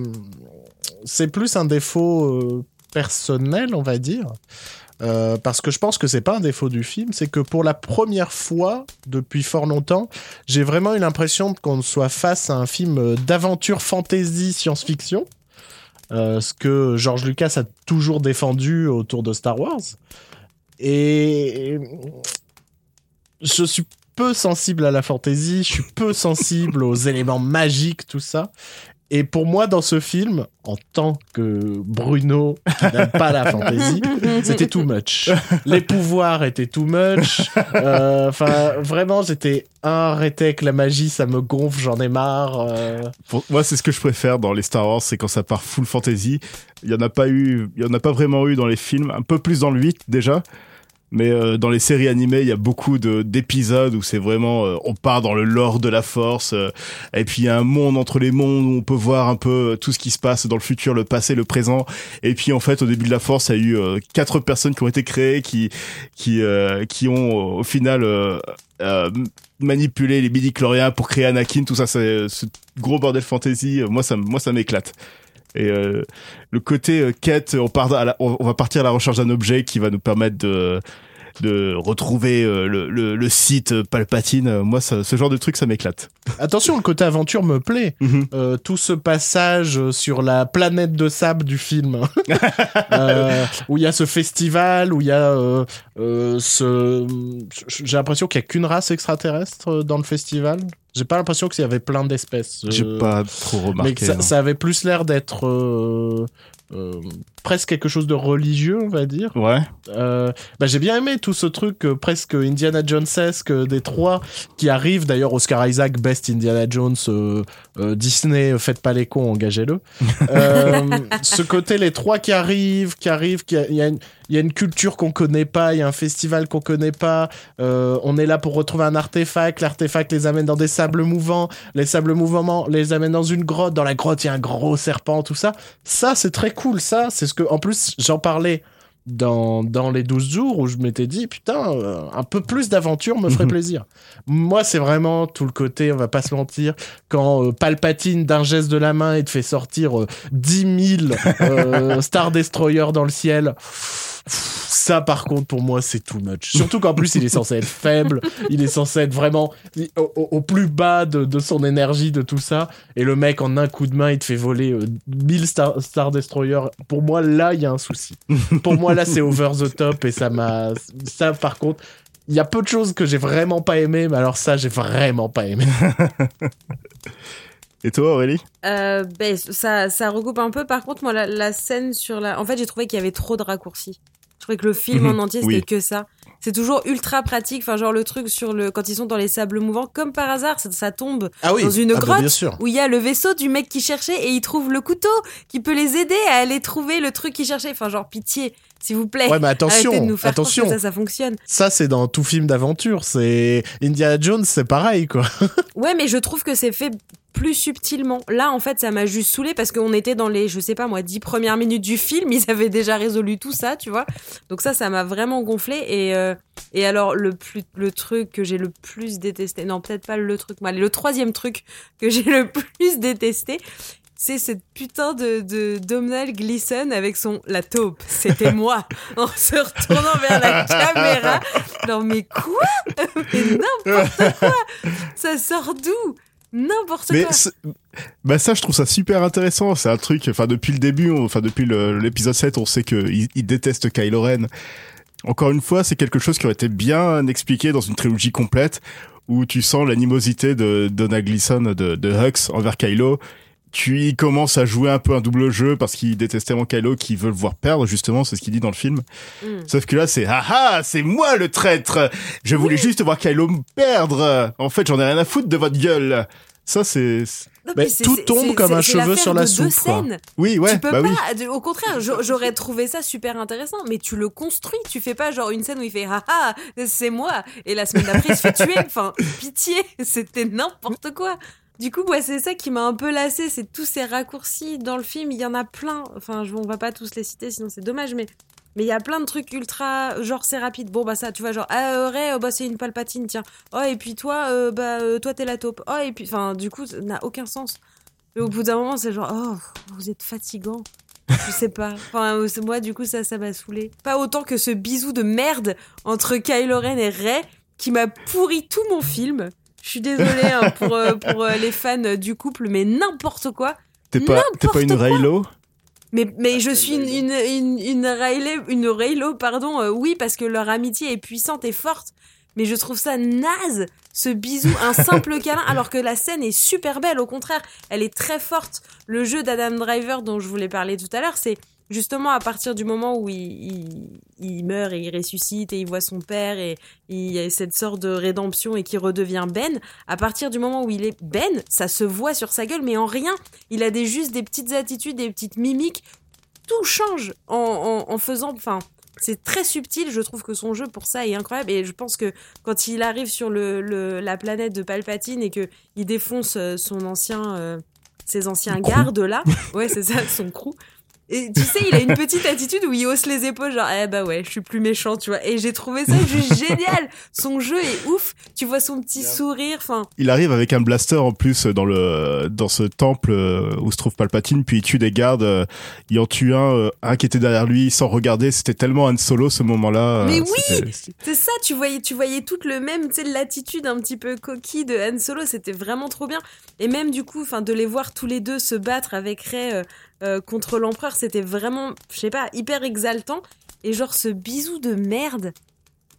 c'est plus un défaut personnel, on va dire. Parce que je pense que c'est pas un défaut du film, c'est que pour la première fois depuis fort longtemps, j'ai vraiment eu l'impression qu'on soit face à un film d'aventure fantasy science-fiction, euh, ce que George Lucas a toujours défendu autour de Star Wars. Et je suis peu sensible à la fantasy, je suis peu sensible aux éléments magiques, tout ça. Et pour moi, dans ce film, en tant que Bruno qui n'aime pas la fantasy, c'était too much. Les pouvoirs étaient too much. Euh, Enfin, vraiment, j'étais arrêté avec la magie, ça me gonfle, j'en ai marre. euh. Pour moi, c'est ce que je préfère dans les Star Wars, c'est quand ça part full fantasy. Il y en a pas eu, il y en a pas vraiment eu dans les films, un peu plus dans le 8 déjà. Mais euh, dans les séries animées, il y a beaucoup de d'épisodes où c'est vraiment euh, on part dans le lore de la Force euh, et puis il y a un monde entre les mondes où on peut voir un peu euh, tout ce qui se passe dans le futur, le passé, le présent. Et puis en fait, au début de la Force, il y a eu euh, quatre personnes qui ont été créées qui qui euh, qui ont au final manipulé les midi-chloriens pour créer Anakin. Tout ça, c'est ce gros bordel fantasy. Moi, ça moi ça m'éclate. Et euh, le côté euh, quête, on, part on va partir à la recherche d'un objet qui va nous permettre de de retrouver euh, le, le, le site Palpatine. Euh, Moi, ça- ce genre de truc, ça m'éclate. Attention, le côté aventure me plaît. Mhm. Euh, tout ce passage sur la planète de sable du film, Euh, où il y a ce festival, où il y a euh, ce... J'ai l'impression qu'il y a qu'une race extraterrestre dans le festival. J'ai pas l'impression qu'il y avait plein d'espèces. J'ai pas trop Mais remarqué. ça, non. ça avait plus l'air d'être euh, presque quelque chose de religieux, on va dire. Ouais. Euh, bah, j'ai bien aimé tout ce truc euh, presque Indiana Jonesesque des trois qui arrivent. D'ailleurs, Oscar Isaac, Best Indiana Jones, Disney, faites pas les cons, engagez-le. Ce côté, les trois qui arrivent, qui arrivent, qui a- y, a une- il y a une culture qu'on connaît pas, il y a un festival qu'on connaît pas. euh, on est là pour retrouver un artefact. L'artefact les amène dans des sables mouvants. Les sables mouvants les amènent dans une grotte. Dans la grotte, il y a un gros serpent, tout ça. Ça, c'est très cool. Ça, c'est ce que, en plus, j'en parlais dans, dans les 12 jours où je m'étais dit, putain, euh, un peu plus d'aventure me ferait plaisir. Moi, c'est vraiment tout le côté, on va pas se mentir, quand euh, Palpatine, d'un geste de la main, il te fait sortir euh, 10 000 euh, Star Destroyer dans le ciel. Ça, par contre, pour moi, c'est too much. Surtout qu'en plus, il est censé être faible. Il est censé être vraiment au, plus bas de, de son énergie, de tout ça. Et le mec, en un coup de main, il te fait voler euh, 1000 Star, Star Destroyer. Pour moi, là, il y a un souci. Pour moi, là, c'est over the top. Et ça m'a. Ça, par contre. Il y a peu de choses que j'ai vraiment pas aimé, mais alors ça, j'ai vraiment pas aimé. Et toi, Aurélie? Euh, ben, ça, ça recoupe un peu. Par contre, moi, la, la scène sur la. En fait, j'ai trouvé qu'il y avait trop de raccourcis. Trouvais que le film Mhm, en entier, oui. c'était que ça. C'est toujours ultra pratique. Enfin, genre le truc sur le. Quand ils sont dans les sables mouvants, comme par hasard, ça, ça tombe Ah oui, dans une ah bah, grotte où il y a le vaisseau du mec qui cherchait et il trouve le couteau qui peut les aider à aller trouver le truc qu'il cherchait. Enfin, genre, pitié, s'il vous plaît. Ouais, mais attention, Arrêtez de nous faire attention. que ça, ça fonctionne. Ça, c'est dans tout film d'aventure. C'est Indiana Jones, c'est pareil, quoi. Ouais, mais je trouve que c'est fait plus subtilement. Là, en fait, ça m'a juste saoulé parce qu'on était dans les, je sais pas moi, dix premières minutes du film. Ils avaient déjà résolu tout ça, tu vois. Donc ça, ça m'a vraiment gonflé. Et, euh, et alors, le, plus, le truc que j'ai le plus détesté, non, peut-être pas le truc, moi, le troisième truc que j'ai le plus détesté, c'est cette putain de, de Domhnall Gleeson avec son la taupe, c'était moi, en se retournant vers la caméra. Non mais quoi? Mais n'importe quoi Ça sort d'où? N'importe quoi. bah ça, je trouve ça super intéressant. C'est un truc. Enfin, depuis le début, enfin depuis l'épisode 7, on sait que il, il déteste Kylo Ren. Encore une fois, c'est quelque chose qui aurait été bien expliqué dans une trilogie complète où tu sens l'animosité de Donna Gleason de, de Hux envers Kylo. Tu y commences à jouer un peu un double jeu parce qu'il déteste tellement Kylo qu'il veut le voir perdre, justement, c'est ce qu'il dit dans le film. Mm. Sauf que là, c'est ah ah, c'est moi le traître. Je voulais juste voir Kylo me perdre. En fait, j'en ai rien à foutre de votre gueule. Ça, c'est tout tombe comme un cheveu sur la de soupe, scènes. oui, ouais, tu peux bah pas. Au contraire, j'a- j'aurais trouvé ça super intéressant, mais tu le construis. Tu fais pas genre une scène où il fait ah ah c'est moi et la semaine d'après il se fait tuer. Enfin pitié, c'était n'importe quoi. Du coup, ouais, c'est ça qui m'a un peu lassé, c'est tous ces raccourcis dans le film. Il y en a plein. Enfin, je, on va pas tous les citer, sinon c'est dommage, mais mais il y a plein de trucs ultra genre c'est rapide. Bon bah ça, tu vois genre ah euh, Ray, euh, bah c'est une palpatine, tiens. Oh et puis toi, euh, bah euh, toi t'es la taupe. Oh et puis enfin du coup ça n'a aucun sens. Et au bout d'un moment, c'est genre, oh, vous êtes fatigant. Je sais pas. Enfin, moi, du coup, ça, ça m'a saoulé. Pas autant que ce bisou de merde entre Kylo Ren et Rey qui m'a pourri tout mon film. Je suis désolée hein, pour, euh, pour euh, les fans du couple, mais n'importe quoi. T'es pas, t'es pas une. Raylo? Mais, mais je suis une, une, une, une Rayleigh- une Raylo, pardon, euh, oui, parce que leur amitié est puissante et forte. Mais je trouve ça naze, ce bisou, un simple câlin, alors que la scène est super belle, au contraire, elle est très forte. Le jeu d'Adam Driver dont je voulais parler tout à l'heure, c'est justement à partir du moment où il, il, il meurt et il ressuscite et il voit son père et il y a cette sorte de rédemption et qui redevient Ben, à partir du moment où il est Ben, ça se voit sur sa gueule, mais en rien. Il a des, juste des petites attitudes, des petites mimiques. Tout change en, en, en faisant. Enfin, c'est très subtil. Je trouve que son jeu pour ça est incroyable. Et je pense que quand il arrive sur le, le- la planète de Palpatine et que il défonce euh, son ancien, euh, ses anciens gardes là, ouais, c'est ça, son crew. Et tu sais, il a une petite attitude où il hausse les épaules, genre, eh bah ouais, je suis plus méchant, tu vois. Et j'ai trouvé ça juste génial. Son jeu est ouf. Tu vois son petit sourire, enfin. Il arrive avec un blaster en plus dans le dans ce temple euh, où se trouve Palpatine, puis il tue des gardes. euh, Il en tue un, euh, un qui était derrière lui sans regarder. C'était tellement Han Solo ce moment-là. Mais oui C'est ça, tu voyais, tu voyais toute le même, tu sais, l'attitude un petit peu coquille de Han Solo, c'était vraiment trop bien. Et même du coup, enfin, de les voir tous les deux se battre avec Rey euh, euh, contre l'empereur, c'était vraiment, je sais pas, hyper exaltant. Et genre ce bisou de merde.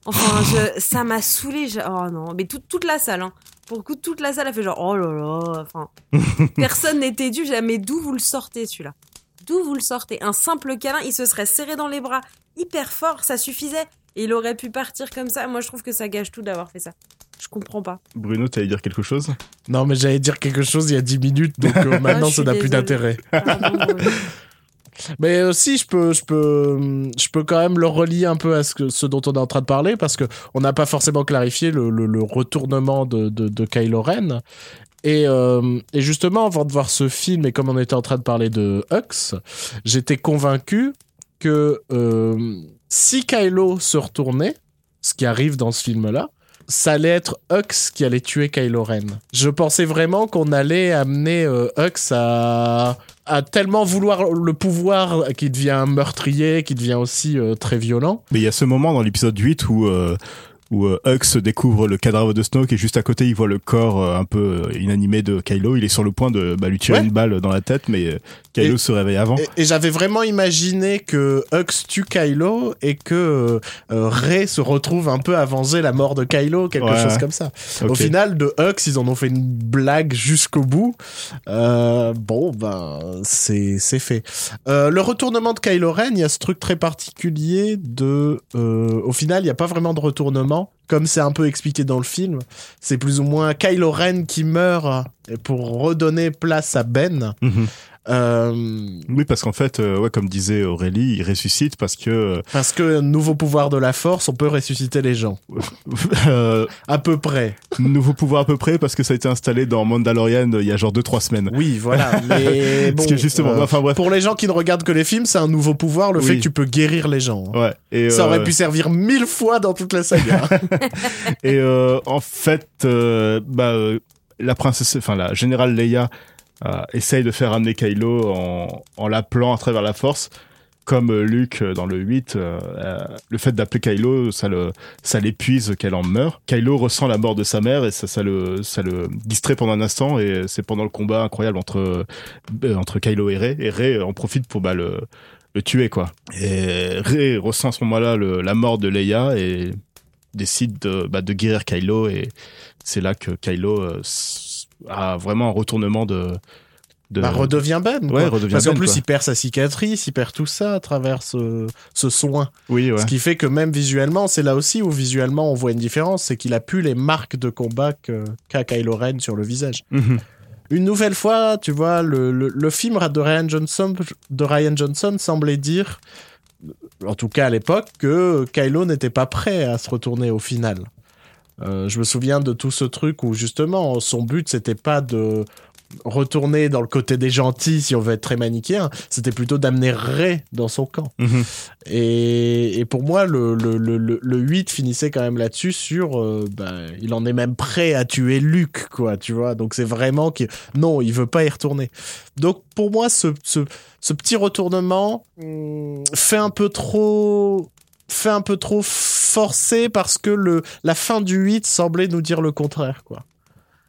Enfin, je, ça m'a saoulé. Oh non, mais toute toute la salle, hein. Pour le coup, toute la salle a fait genre, oh là là. Enfin, personne n'était dû. Jamais d'où vous le sortez celui-là? D'où vous le sortez? Un simple câlin, il se serait serré dans les bras, hyper fort, ça suffisait. Et il aurait pu partir comme ça. Moi, je trouve que ça gâche tout d'avoir fait ça. Je comprends pas. Bruno, t'allais dire quelque chose? Non, mais j'allais dire quelque chose il y a 10 minutes, donc euh, maintenant je suis ça n'a plus d'intérêt. Bruno. Mais aussi, je peux, je peux, je peux quand même le relier un peu à ce, que, ce dont on est en train de parler, parce que on n'a pas forcément clarifié le, le, le retournement de, de, de Kylo Ren. Et, euh, et justement, avant de voir ce film, et comme on était en train de parler de Hux, j'étais convaincu que euh, si Kylo se retournait, ce qui arrive dans ce film-là, ça allait être Hux qui allait tuer Kylo Ren. Je pensais vraiment qu'on allait amener euh, Hux à, à tellement vouloir le pouvoir qu'il devient meurtrier, qu'il devient aussi euh, très violent. Mais il y a ce moment dans l'épisode 8 où euh, où euh, Hux découvre le cadavre de Snoke et juste à côté il voit le corps euh, un peu euh, inanimé de Kylo. Il est sur le point de bah, lui tirer Ouais. une balle dans la tête, mais euh, Kylo Et- se réveille avant. Et, et j'avais vraiment imaginé que Hux tue Kylo et que Rey se retrouve un peu venger la mort de Kylo, quelque Ouais, chose ouais. comme ça. Au final, de Hux, ils en ont fait une blague jusqu'au bout. Bon, ben, c'est c'est fait. Le retournement de Kylo Ren, il y a ce truc très particulier de... au final, il n'y a pas vraiment de retournement. Comme c'est un peu expliqué dans le film, c'est plus ou moins Kylo Ren qui meurt pour redonner place à Ben. Mhm. Oui, parce qu'en fait, euh, ouais, comme disait Aurélie, il ressuscite parce que parce que nouveau pouvoir de la force, on peut ressusciter les gens. euh, À peu près. nouveau pouvoir à peu près parce que ça a été installé dans Mandalorian euh, il y a genre 2-3 semaines. Oui, voilà. Mais bon, Parce que justement, euh, enfin bref. pour les gens qui ne regardent que les films, c'est un nouveau pouvoir, le Oui. fait que tu peux guérir les gens. Ouais. Et, Ça aurait euh, pu servir mille fois dans toute la saga. Et euh, en fait, euh, bah, euh, la princesse, enfin la générale Leia euh, essaye de faire amener Kylo en, en l'appelant à travers la Force, comme euh, Luke euh, dans le 8. euh, euh, le fait d'appeler Kylo, ça le, ça l'épuise qu'elle en meurt. Kylo ressent la mort de sa mère et ça, le, ça le distrait pendant un instant. Et c'est pendant le combat incroyable entre euh, entre Kylo et Rey. Et Rey euh, en profite pour bah, le le tuer quoi. Et Rey ressent à ce moment-là la mort de Leia et décide de, bah, de guérir Kylo et c'est là que Kylo euh, a vraiment un retournement de, de bah, redevient Ben. quoi. Ouais, redevient Parce qu'en Ben, plus, quoi. il perd sa cicatrice, il perd tout ça à travers ce, ce soin. oui ouais Ce qui fait que même visuellement, c'est là aussi où visuellement on voit une différence, c'est qu'il a plus les marques de combat que- qu'a Kylo Ren sur le visage. Mhm. Une nouvelle fois, tu vois, le, le, le film de Ryan, Johnson, de Ryan Johnson semblait dire, en tout cas à l'époque, que Kylo n'était pas prêt à se retourner au final. Euh, je me souviens de tout ce truc où justement son but c'était pas de retourner dans le côté des gentils si on veut être très manichéen, c'était plutôt d'amener Rey dans son camp. Mhm. Et, et pour moi, le, le, le, le, le 8 finissait quand même là-dessus sur. euh, bah, il en est même prêt à tuer Luke, quoi, tu vois. Donc c'est vraiment que. Non, il veut pas y retourner. Donc pour moi, ce, ce, ce petit retournement hum, fait un peu trop. Fait un peu trop forcé parce que le, la fin du 8 semblait nous dire le contraire, quoi.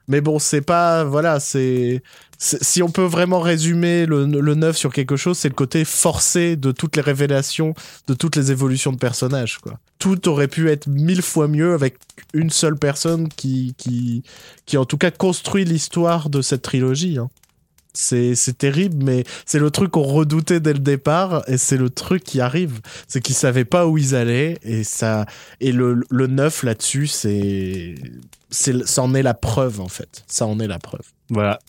Mais bon, c'est pas. Voilà, c'est. Si on peut vraiment résumer le, le 9 sur quelque chose, c'est le côté forcé de toutes les révélations, de toutes les évolutions de personnages, quoi. Tout aurait pu être mille fois mieux avec une seule personne qui, qui, qui en tout cas construit l'histoire de cette trilogie. hein. C'est, c'est terrible, mais c'est le truc qu'on redoutait dès le départ, et c'est le truc qui arrive. C'est qu'ils savaient pas où ils allaient, et ça, et le, le 9 là-dessus, c'est, c'est, ça en est la preuve, en fait. Ça en est la preuve. voilà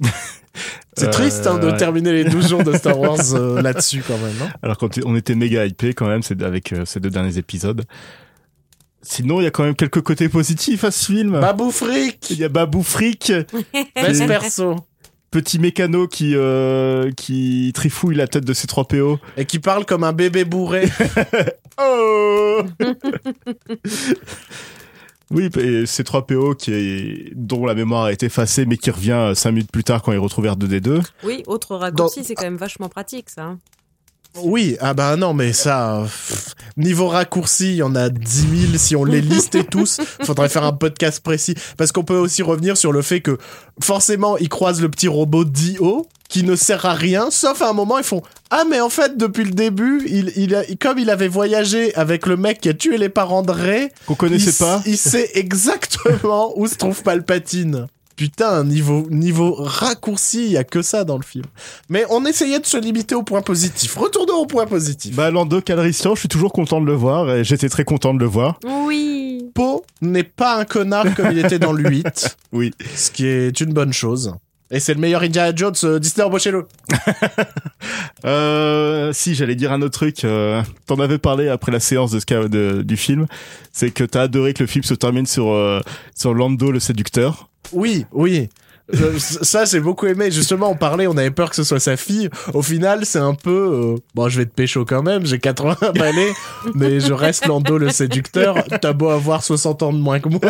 C'est Euh, triste hein, de ouais. terminer les 12 jours de Star Wars euh, là-dessus quand même. hein. alors quand on était méga hypé quand même c'est avec euh, ces deux derniers épisodes sinon il y a quand même quelques côtés positifs à ce film Babou fric il y a Babou Frick Best perso petit mécano qui euh, qui trifouille la tête de ses 3 PO. Et qui parle comme un bébé bourré. Oh Oui, et c'est 3 PO qui est, dont la mémoire a été effacée, mais qui revient 5 minutes plus tard quand il retrouve R2D2. Oui, autre raccourci, c'est quand même vachement pratique ça. Oui, ah bah non, mais ça, pff, niveau raccourci, il y en a 10 000. Si on les listait tous, faudrait faire un podcast précis. Parce qu'on peut aussi revenir sur le fait que, forcément, ils croisent le petit robot Dio, qui ne sert à rien, sauf à un moment, ils font Ah, mais en fait, depuis le début, il, il a, comme il avait voyagé avec le mec qui a tué les parents de Ray, Qu'on connaissait il, pas. il sait exactement où se trouve Palpatine. Putain, niveau, niveau raccourci, il y a que ça dans le film. Mais on essayait de se limiter au point positif. Retournons au point positif. Bah, Lando Calrissian, je suis toujours content de le voir, et j'étais très content de le voir. Oui. Poe n'est pas un connard comme il était dans le 8, Oui. ce qui est une bonne chose. Et c'est le meilleur Indiana Jones, euh, Disney embauchez-le. Euh, si, j'allais dire un autre truc. Euh, T'en avais parlé après la séance de, Sky- de- du film. C'est que t'as adoré que le film se termine sur, euh, sur Lando le séducteur. Oui, oui. Ça, j'ai beaucoup aimé. Justement, on parlait, on avait peur que ce soit sa fille. Au final, c'est un peu... euh, bon, je vais te pécho quand même, j'ai 80 balais, mais je reste Lando le séducteur. T'as beau avoir 60 ans de moins que moi,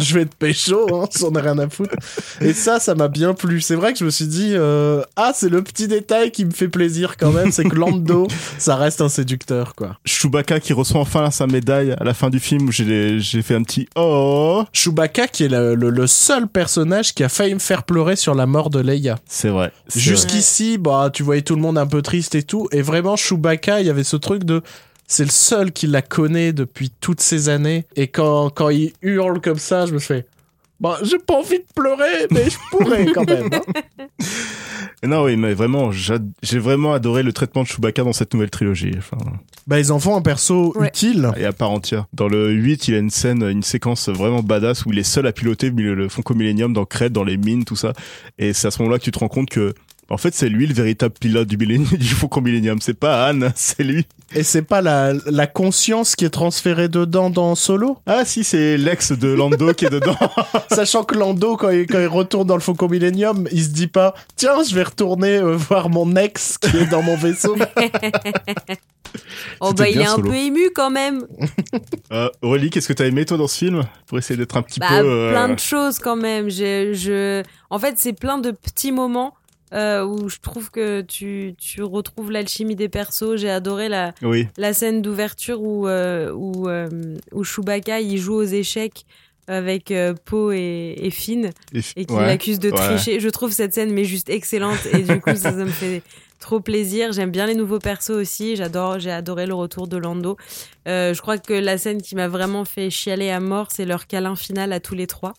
je vais te pécho, hein, j'en ai rien à foutre. Et ça, ça m'a bien plu. C'est vrai que je me suis dit, euh, ah, c'est le petit détail qui me fait plaisir quand même, c'est que Lando, ça reste un séducteur, quoi. Chewbacca qui reçoit enfin sa médaille à la fin du film. J'ai j'ai fait un petit oh. Chewbacca, qui est le, le- le seul personnage qui a failli me faire pleurer sur la mort de Leia. C'est vrai. C'est vrai. Jusqu'ici, bah, tu voyais tout le monde un peu triste et tout. Et vraiment, Chewbacca, il y avait ce truc de. C'est le seul qui la connaît depuis toutes ces années. Et quand, quand il hurle comme ça, je me fais. Bah, j'ai pas envie de pleurer, mais je pourrais quand même. hein. Non, oui, mais vraiment, j'ai vraiment adoré le traitement de Chewbacca dans cette nouvelle trilogie. Enfin, Bah, ils en font un perso Ouais. utile. et à part entière. Dans le 8, il y a une scène, une séquence vraiment badass où il est seul à piloter le, le Fonco Millennium dans Crête, dans les mines, tout ça. Et c'est à ce moment-là que tu te rends compte que, en fait, c'est lui le véritable pilote du, du Fonco Millennium. C'est pas Anne, c'est lui. Et c'est pas la, la conscience qui est transférée dedans dans Solo? Ah si, c'est l'ex de Lando qui est dedans. Sachant que Lando, quand il, quand il retourne dans le Faucon Millennium, il se dit pas Tiens, je vais retourner euh, voir mon ex qui est dans mon vaisseau. Oh bah il est un Solo. peu ému quand même. Euh, Aurélie, qu'est-ce que t'as aimé toi dans ce film? Pour essayer d'être un petit Bah, peu... euh, plein de choses quand même. Je, je... En fait, c'est plein de petits moments euh, où je trouve que tu, tu retrouves l'alchimie des persos. J'ai adoré la, Oui, la scène d'ouverture où, euh, où, euh, où Chewbacca il joue aux échecs avec euh, Poe et, et Finn et, et qu'il ouais. l'accuse de ouais. tricher. Je trouve cette scène mais juste excellente et du coup ça, ça me fait trop plaisir. J'aime bien les nouveaux persos aussi. J'adore, j'ai adoré le retour de Lando. Euh, je crois que la scène qui m'a vraiment fait chialer à mort, c'est leur câlin final à tous les trois.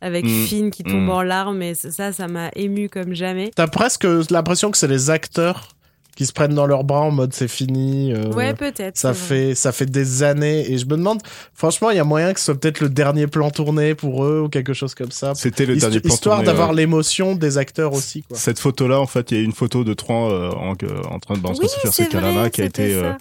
Avec Mm. Finn qui tombe Mm. en larmes et ça, ça m'a ému comme jamais. T'as presque l'impression que c'est les acteurs qui se prennent dans leurs bras en mode c'est fini. euh, Ouais, peut-être. ça vrai. fait ça fait des années et je me demande franchement il y a moyen que ce soit peut-être le dernier plan tourné pour eux ou quelque chose comme ça. C'était le Histo- dernier plan histoire tourné, d'avoir ouais. l'émotion des acteurs aussi quoi. Cette photo-là, en fait, il y a une photo de Tron euh, en, euh, en train de balancer Oui, se faire c'est ses câlins-là vrai, qui a été ça. euh,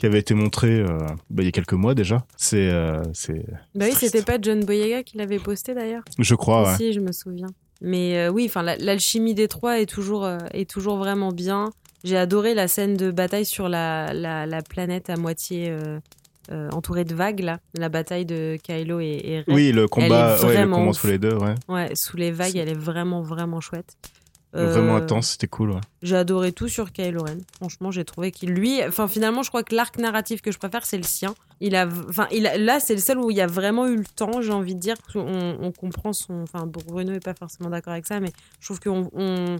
qui avait été montré euh, bah, il y a quelques mois déjà. C'est euh, c'est Bah oui, c'était pas John Boyega qui l'avait posté d'ailleurs. je crois ouais. Si, je me souviens. Mais euh, oui, enfin, la- l'alchimie des trois est toujours, est toujours vraiment bien. J'ai adoré la scène de bataille sur la, la, la planète à moitié euh, entourée de vagues, là. La bataille de Kylo et, et Rey. Oui, le combat, ouais, le combat entre les deux, ouais. Ouais, sous les vagues, elle est vraiment, vraiment chouette. Vraiment Euh, intense, c'était cool. Ouais. J'ai adoré tout sur Kylo Ren. Franchement, j'ai trouvé qu'il lui, enfin finalement, je crois que l'arc narratif que je préfère, c'est le sien. Il a, enfin, il a- là, c'est le seul où il y a vraiment eu le temps, j'ai envie de dire. On, on comprend son, enfin, Bruno est pas forcément d'accord avec ça, mais je trouve qu'on on,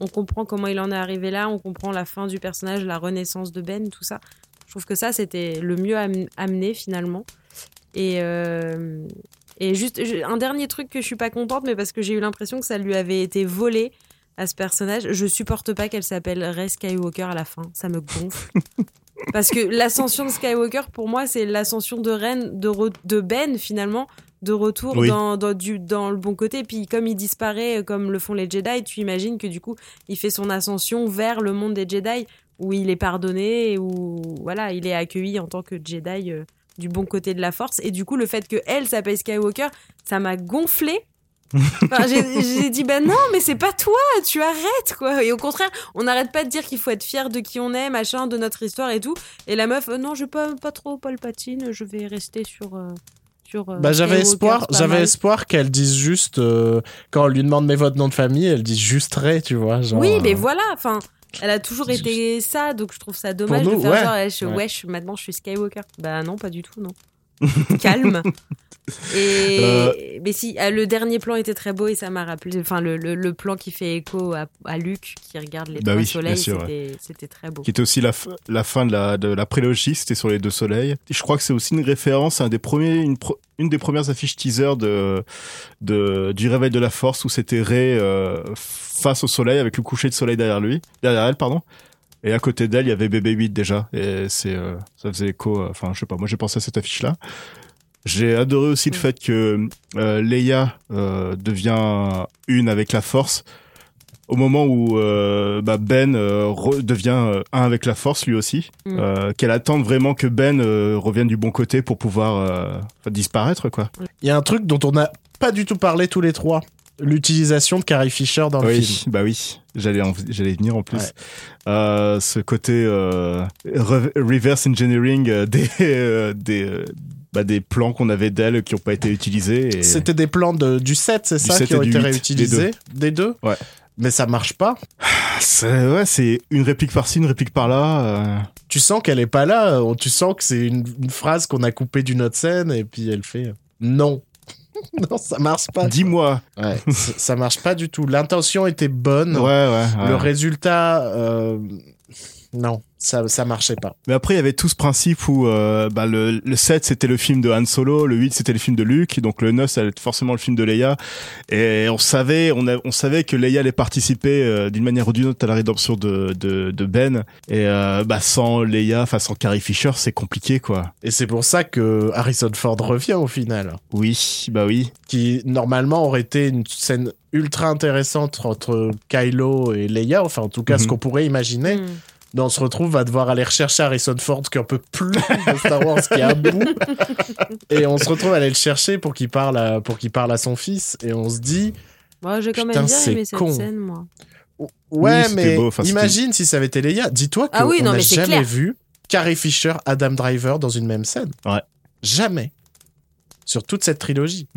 on comprend comment il en est arrivé là, on comprend la fin du personnage, la renaissance de Ben, tout ça. Je trouve que ça, c'était le mieux am- amené finalement. Et euh, et juste un dernier truc que je suis pas contente, mais parce que j'ai eu l'impression que ça lui avait été volé à ce personnage. Je supporte pas qu'elle s'appelle Rey Skywalker à la fin. Ça me gonfle. Parce que l'ascension de Skywalker, pour moi, c'est l'ascension de Ren, de, re- de Ben, finalement, de retour Oui. dans, dans, du, dans le bon côté. Puis, comme il disparaît, euh, comme le font les Jedi, tu imagines que du coup, il fait son ascension vers le monde des Jedi, où il est pardonné, où voilà, il est accueilli en tant que Jedi euh, du bon côté de la force. Et du coup, le fait que elle s'appelle Skywalker, ça m'a gonflé. Enfin, j'ai dit bah non mais c'est pas toi tu arrêtes quoi et au contraire on n'arrête pas de dire qu'il faut être fier de qui on est machin de notre histoire et tout et la meuf euh, non je pas pas trop Palpatine je vais rester sur euh, sur euh, Bah, j'avais espoir, j'avais espoir qu'elle dise juste euh, quand on lui demande mais votre nom de famille, elle dit juste Ray, tu vois. Genre, oui mais voilà enfin elle a toujours été ça donc je trouve ça dommage nous, de faire ouais. genre je, Ouais. wesh maintenant je suis Skywalker bah non pas du tout non calme et Euh. mais si ah, le dernier plan était très beau et ça m'a rappelé enfin le, le, le plan qui fait écho à, à Luke qui regarde les Bah trois oui, soleils c'était c'était très beau qui était aussi la, fin de la, de la prélogie, c'était sur les deux soleils. Et je crois que c'est aussi une référence à un des premiers, une, pro- une des premières affiches teaser de, de, du réveil de la force où c'était Rey euh, face au soleil avec le coucher de soleil derrière lui, derrière elle, pardon. Et à côté d'elle, il y avait BB-8 déjà. Et c'est, euh, ça faisait écho, enfin, je sais pas, moi j'ai pensé à cette affiche-là. J'ai adoré aussi le Mm. fait que euh, Leia euh, devient une avec la force au moment où euh, bah, Ben euh, re- devient euh, un avec la force lui aussi, Mm. euh, qu'elle attende vraiment que Ben euh, revienne du bon côté pour pouvoir euh, disparaître quoi. Il y a un truc dont on n'a pas du tout parlé tous les trois. L'utilisation de Carrie Fisher dans le oui, film. bah oui, j'allais j'allais y venir en plus. Ouais. Euh, ce côté euh, re- reverse engineering euh, des euh, des euh, bah, des plans qu'on avait d'elle qui n'ont pas été utilisés. Et... C'était des plans de, du 7, c'est ça, 7 qui ont été 8, réutilisés? Des deux Ouais. Mais ça marche pas. C'est ouais, c'est une réplique par-ci, une réplique par-là. euh. Tu sens qu'elle est pas là. Tu sens que c'est une, une phrase qu'on a coupée d'une autre scène et puis elle fait euh, non. non, ça marche pas. Dis-moi. Ouais, ça ça marche pas du tout. L'intention était bonne. Ouais, ouais. ouais. Le résultat, euh, non, ça, ça marchait pas. Mais après, il y avait tout ce principe où euh, bah, le, le 7, c'était le film de Han Solo, le 8, c'était le film de Luke, donc le 9, ça allait être forcément le film de Leia. Et on savait, on, a- on savait que Leia allait participer euh, d'une manière ou d'une autre à la rédemption de, de, de Ben. Et euh, bah, sans Leia, enfin sans Carrie Fisher, c'est compliqué, quoi. Et c'est pour ça que Harrison Ford revient au final. Oui, bah oui. Qui normalement aurait été une scène ultra intéressante entre Kylo et Leia, enfin en tout cas ce Mhm. qu'on pourrait imaginer. Mm. On se retrouve va devoir aller rechercher Harrison Ford qui en peut plus de Star Wars qui est à bout et on se retrouve à aller le chercher pour qu'il parle à, pour qu'il parle à son fils et on se dit Moi, j'ai quand Putain, même bien c'est aimé cette con. scène, moi. ouais Oui, mais beau, imagine si ça avait été Leia dis-toi qu'on Ah oui, n'a jamais clair. vu Carrie Fisher Adam Driver dans une même scène Ouais. jamais sur toute cette trilogie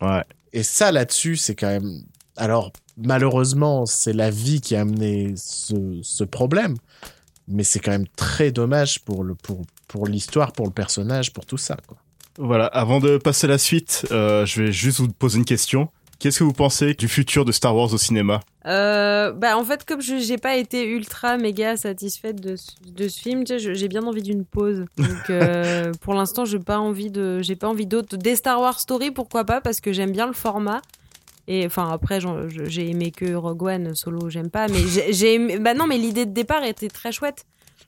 Ouais. et ça là-dessus c'est quand même alors malheureusement c'est la vie qui a amené ce, ce problème mais c'est quand même très dommage pour le pour pour l'histoire pour le personnage pour tout ça quoi. Voilà, avant de passer à la suite, euh, je vais juste vous poser une question. Qu'est-ce que vous pensez du futur de Star Wars au cinéma? Euh, bah, en fait, comme je j'ai pas été ultra méga satisfaite de, ce- de ce film, tu sais, je- j'ai bien envie d'une pause. Donc, euh, pour l'instant, j'ai pas envie de, j'ai pas envie d'autres. Des Star Wars Story, pourquoi pas, parce que j'aime bien le format. Et enfin, après, j'ai aimé que Rogue One, solo, j'aime pas. Mais j'ai aimé, bah non, mais l'idée de départ était très chouette.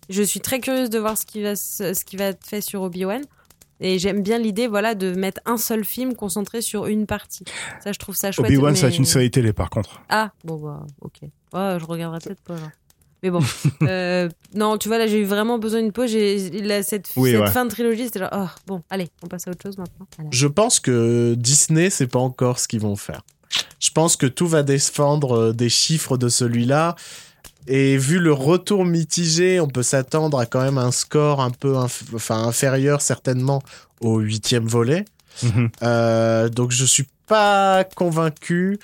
Je suis très curieuse de voir ce qui va, ce qui va être fait sur Obi-Wan. Et j'aime bien l'idée, voilà, de mettre un seul film concentré sur une partie. Ça, je trouve ça chouette. Obi-Wan, ça va mais- être une série télé par contre. ah, bon, bah, ok. Ouais, je regarderai peut-être pas. Mais bon. Euh, non, tu vois, là, j'ai eu vraiment besoin d'une pause. Là, cette Oui, cette ouais. fin de trilogie, c'était genre, oh, bon, allez, on passe à autre chose maintenant. Voilà. Je pense que Disney, c'est pas encore ce qu'ils vont faire. Je pense que tout va défendre euh, des chiffres de celui-là. Et vu le retour mitigé, on peut s'attendre à quand même un score un peu inf- enfin, inférieur certainement au huitième volet. Mhm. Euh, donc je suis pas convaincu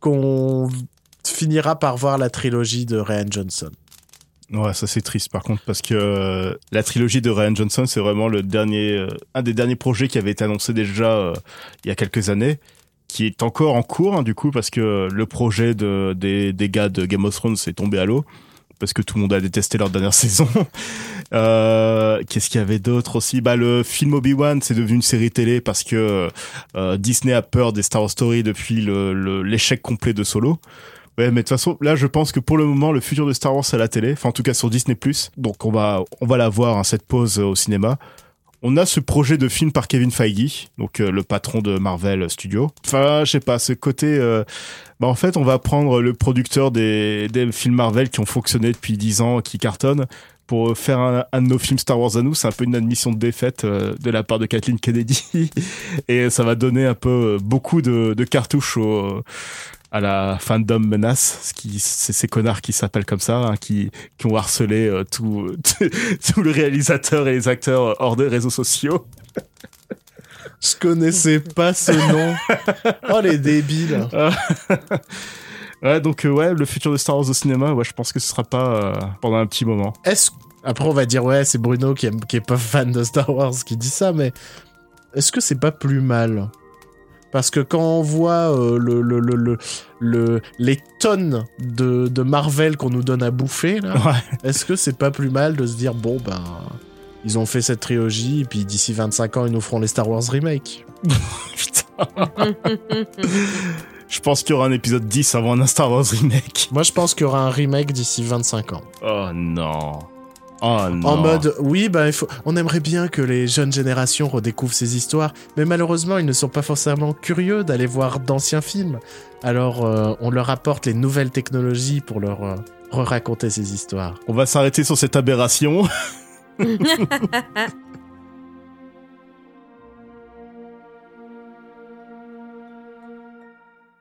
qu'on finira par voir la trilogie de Ryan Johnson. Ouais, ça c'est triste par contre parce que euh, la trilogie de Ryan Johnson, c'est vraiment le dernier, euh, un des derniers projets qui avait été annoncé déjà il y a quelques années, qui est encore en cours hein, du coup parce que le projet de, des, des gars de Game of Thrones est tombé à l'eau parce que tout le monde a détesté leur dernière saison. Euh, Qu'est-ce qu'il y avait d'autre aussi? Bah le film Obi Wan, c'est devenu une série télé parce que euh, Disney a peur des Star Wars Story depuis l'échec complet de Solo. Ouais, mais de toute façon, là, je pense que pour le moment, le futur de Star Wars, c'est la télé. Enfin, en tout cas, sur Disney+. Donc, on va, on va la voir, hein, cette pause euh, au cinéma. On a ce projet de film par Kevin Feige, donc euh, le patron de Marvel Studios. Enfin, je sais pas, ce côté... euh, bah, en fait, on va prendre le producteur des, des films Marvel qui ont fonctionné depuis 10 ans, qui cartonnent, pour faire un, un de nos films Star Wars à nous, c'est un peu une admission de défaite euh, de la part de Kathleen Kennedy. Et ça va donner un peu euh, beaucoup de, de cartouches au, à la fandom menace, ce qui, c'est ces connards qui s'appellent comme ça, hein, qui, qui ont harcelé euh, tout, tout le réalisateur et les acteurs hors des réseaux sociaux. Je connaissais pas ce nom. Oh les débiles. ouais, donc euh, ouais, le futur de Star Wars au cinéma, ouais, je pense que ce sera pas euh, pendant un petit moment. Est-ce après on va dire ouais c'est Bruno qui, aime, qui est pas fan de Star Wars qui dit ça, mais est-ce que c'est pas plus mal? Parce que quand on voit euh, le, le, le, le, le- les tonnes de, de Marvel qu'on nous donne à bouffer là, Ouais. est-ce que c'est pas plus mal de se dire bon ben ils ont fait cette trilogie et puis d'ici 25 ans ils nous feront les Star Wars remake. Putain. Je pense qu'il y aura un épisode 10 avant un Star Wars remake. Moi je pense qu'il y aura un remake d'ici 25 ans. Oh non. Oh non. En mode, oui, bah, il faut... on aimerait bien que les jeunes générations redécouvrent ces histoires, mais malheureusement, ils ne sont pas forcément curieux d'aller voir d'anciens films. Alors, euh, on leur apporte les nouvelles technologies pour leur euh, re-raconter ces histoires. On va s'arrêter sur cette aberration.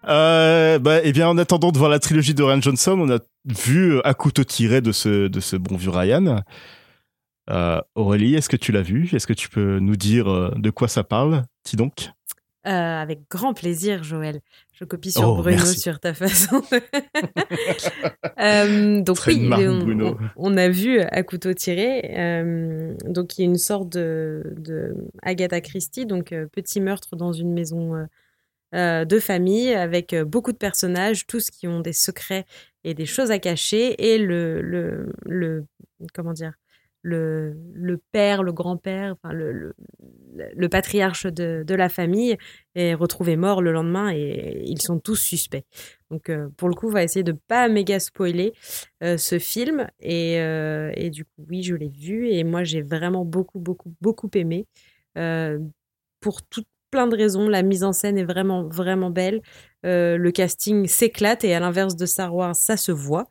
Euh, bah, eh bien, en attendant de voir la trilogie de Ryan Johnson, on a vu euh, à couteau tiré de ce, de ce bon vieux Ryan. Euh, Aurélie, est-ce que tu l'as vu? Est-ce que tu peux nous dire euh, de quoi ça parle? Dis donc. Euh, avec grand plaisir, Joël. Je copie sur Oh, Bruno merci. sur ta façon. Euh, donc Très oui, marrant, on, Bruno. on- on a vu à couteau tiré. euh, donc il y a une sorte de, de Agatha Christie, donc petit meurtre dans une maison euh, de famille avec euh, beaucoup de personnages, tous qui ont des secrets et des choses à cacher, et le, le, le comment dire, le, le père, le grand-père, enfin le, le, patriarche de, de la famille est retrouvé mort le lendemain et ils sont tous suspects. Donc euh, pour le coup, on va essayer de pas méga spoiler ce film et, et du coup oui, je l'ai vu et moi j'ai vraiment beaucoup beaucoup beaucoup aimé pour tout plein de raisons. La mise en scène est vraiment vraiment belle. Euh, le casting s'éclate et à l'inverse de Star ça se voit.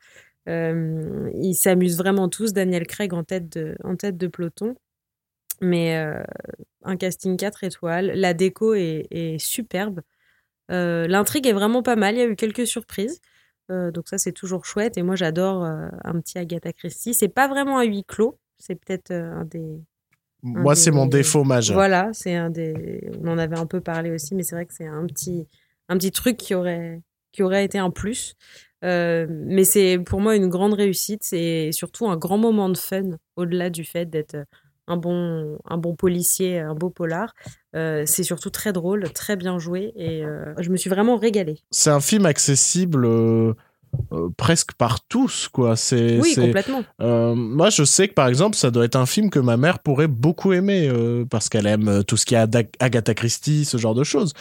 Euh, ils s'amusent vraiment tous. Daniel Craig en tête de, en tête de peloton. Mais euh, un casting 4 étoiles. La déco est, superbe. L'intrigue est vraiment pas mal. Il y a eu quelques surprises. Donc ça, c'est toujours chouette. Et moi, j'adore un petit Agatha Christie. C'est pas vraiment un huis clos. C'est peut-être un des... Moi, c'est mon défaut majeur. Voilà, c'est un des... On en avait un peu parlé aussi, mais c'est vrai que c'est un petit, un petit truc qui aurait, qui aurait été un plus. Euh, mais c'est pour moi une grande réussite. C'est surtout un grand moment de fun, au-delà du fait d'être un bon, un bon policier, un beau polar. Euh, c'est surtout très drôle, très bien joué, et euh, je me suis vraiment régalée. C'est un film accessible euh, presque par tous, quoi. C'est, Oui, complètement. Euh, moi, je sais que par exemple, ça doit être un film que ma mère pourrait beaucoup aimer euh, parce qu'elle aime tout ce qui est Ada- Agatha Christie, ce genre de choses.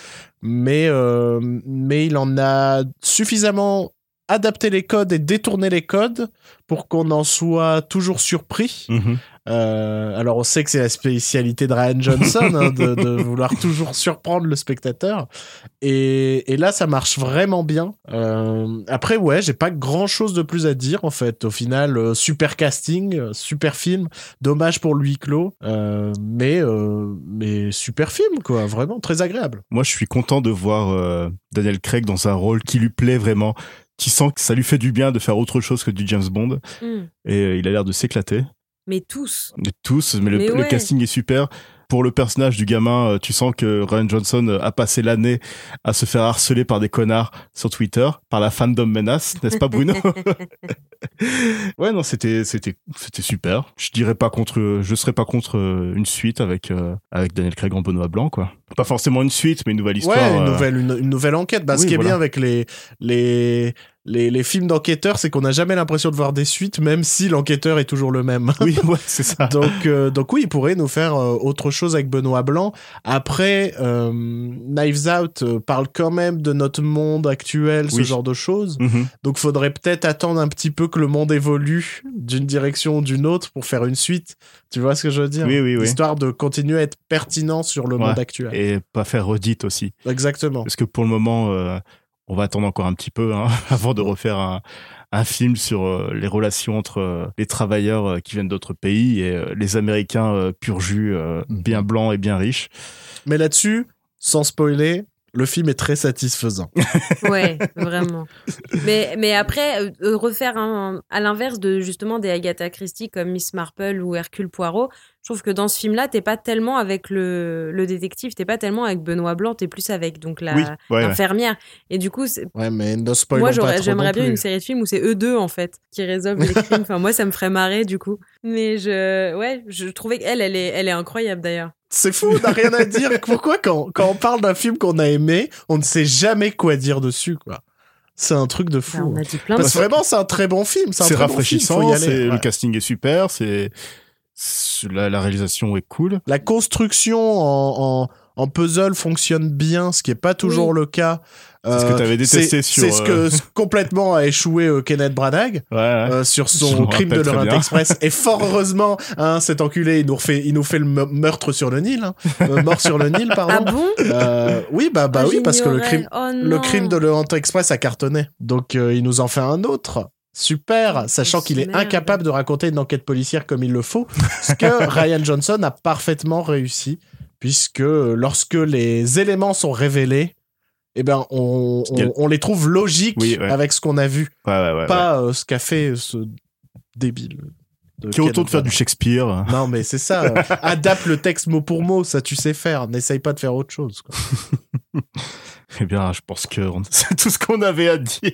Mais, euh, mais il en a suffisamment adapté les codes et détourné les codes pour qu'on en soit toujours surpris. Mhm. Euh, alors, on sait que c'est la spécialité de Ryan Johnson hein, de, de vouloir toujours surprendre le spectateur. Et, et là, ça marche vraiment bien. Euh, après, ouais, j'ai pas grand chose de plus à dire en fait. Au final, euh, super casting, super film. Dommage pour le huis clos, euh, mais euh, mais super film quoi. Vraiment très agréable. Moi, je suis content de voir euh, Daniel Craig dans un rôle qui lui plaît vraiment. Tu sens que ça lui fait du bien de faire autre chose que du James Bond. Mm. Et euh, il a l'air de s'éclater. Mais tous. De tous, mais, le, Mais le ouais. casting est super. Pour le personnage du gamin, euh, tu sens que Ryan Johnson euh, a passé l'année à se faire harceler par des connards sur Twitter, par la fandom menace, n'est-ce pas Bruno Ouais, non, c'était c'était c'était super. Je dirais pas contre, je serais pas contre euh, une suite avec euh, avec Daniel Craig en Benoît Blanc, quoi. Pas forcément une suite, mais une nouvelle histoire. ouais, une euh, nouvelle une, une nouvelle enquête. Bah, ce qui est bien avec les les les, les films d'enquêteurs, c'est qu'on n'a jamais l'impression de voir des suites, même si l'enquêteur est toujours le même. Oui, ouais, c'est ça. donc, euh, donc oui, il pourrait nous faire euh, autre chose avec Benoît Blanc. Après, euh, Knives Out parle quand même de notre monde actuel, ce genre de choses. Mhm. Donc, faudrait peut-être attendre un petit peu que le monde évolue d'une direction ou d'une autre pour faire une suite. Tu vois ce que je veux dire? Oui, oui, oui. Histoire de continuer à être pertinent sur le Ouais. monde actuel. Et pas faire redite aussi. Exactement. Parce que pour le moment, euh, on va attendre encore un petit peu hein, avant de refaire un, un film sur euh, les relations entre euh, les travailleurs euh, qui viennent d'autres pays et euh, les Américains euh, pur jus, euh, Mhm. bien blancs et bien riches. Mais là-dessus, sans spoiler, le film est très satisfaisant. Ouais, vraiment. Mais, mais après, euh, refaire un, à l'inverse de justement des Agatha Christie comme Miss Marple ou Hercule Poirot, je trouve que dans ce film-là, t'es pas tellement avec le, le détective, t'es pas tellement avec Benoît Blanc, t'es plus avec donc la oui, ouais, ouais. infirmière. Et du coup, c'est- Ouais, mais ne spoilons moi j'aimerais bien plus. une série de films où c'est eux deux en fait qui résolvent les crimes. Enfin, moi, ça me ferait marrer du coup. Mais je, ouais, je trouvais qu'elle, elle est, elle est incroyable d'ailleurs. C'est fou, on n'a rien à dire. Pourquoi quand, quand on parle d'un film qu'on a aimé, on ne sait jamais quoi dire dessus, quoi? C'est un truc de fou. Enfin, on a dit plein de Parce que vraiment, c'est un très bon film. C'est un C'est très bon film, rafraîchissant, y aller. c'est Ouais. le casting est super, c'est c'est- la, la réalisation est cool. La construction en, en, en puzzle fonctionne bien, ce qui est pas toujours le cas. C'est ce que Euh, t'avais détesté c'est- sur, C'est ce que euh, complètement a échoué euh, Kenneth Branagh. Ouais, ouais. euh, sur son me crime de l'Orient. Express. Et fort heureusement, hein, cet enculé, il nous refait, il nous fait le me- meurtre sur le Nil, hein. Euh, mort sur le Nil, pardon. Ah bon? Euh, oui, bah, bah Ah, oui, parce que le crime, Oh le crime de l'Orient Express a cartonné. Donc, euh, il nous en fait un autre. Super, sachant qu'il est incapable de raconter une enquête policière comme il le faut, ce que Ryan Johnson a parfaitement réussi, puisque lorsque les éléments sont révélés, eh ben, on, on- Quel- on les trouve logiques Oui, ouais. avec ce qu'on a vu, Ouais, ouais, pas euh, ce qu'a fait ce débile. de Qui est autant de faire du. Shakespeare. Non, mais c'est ça. euh, adapte le texte mot pour mot, ça tu sais faire. N'essaye pas de faire autre chose. quoi. Eh bien, je pense que on- c'est tout ce qu'on avait à dire.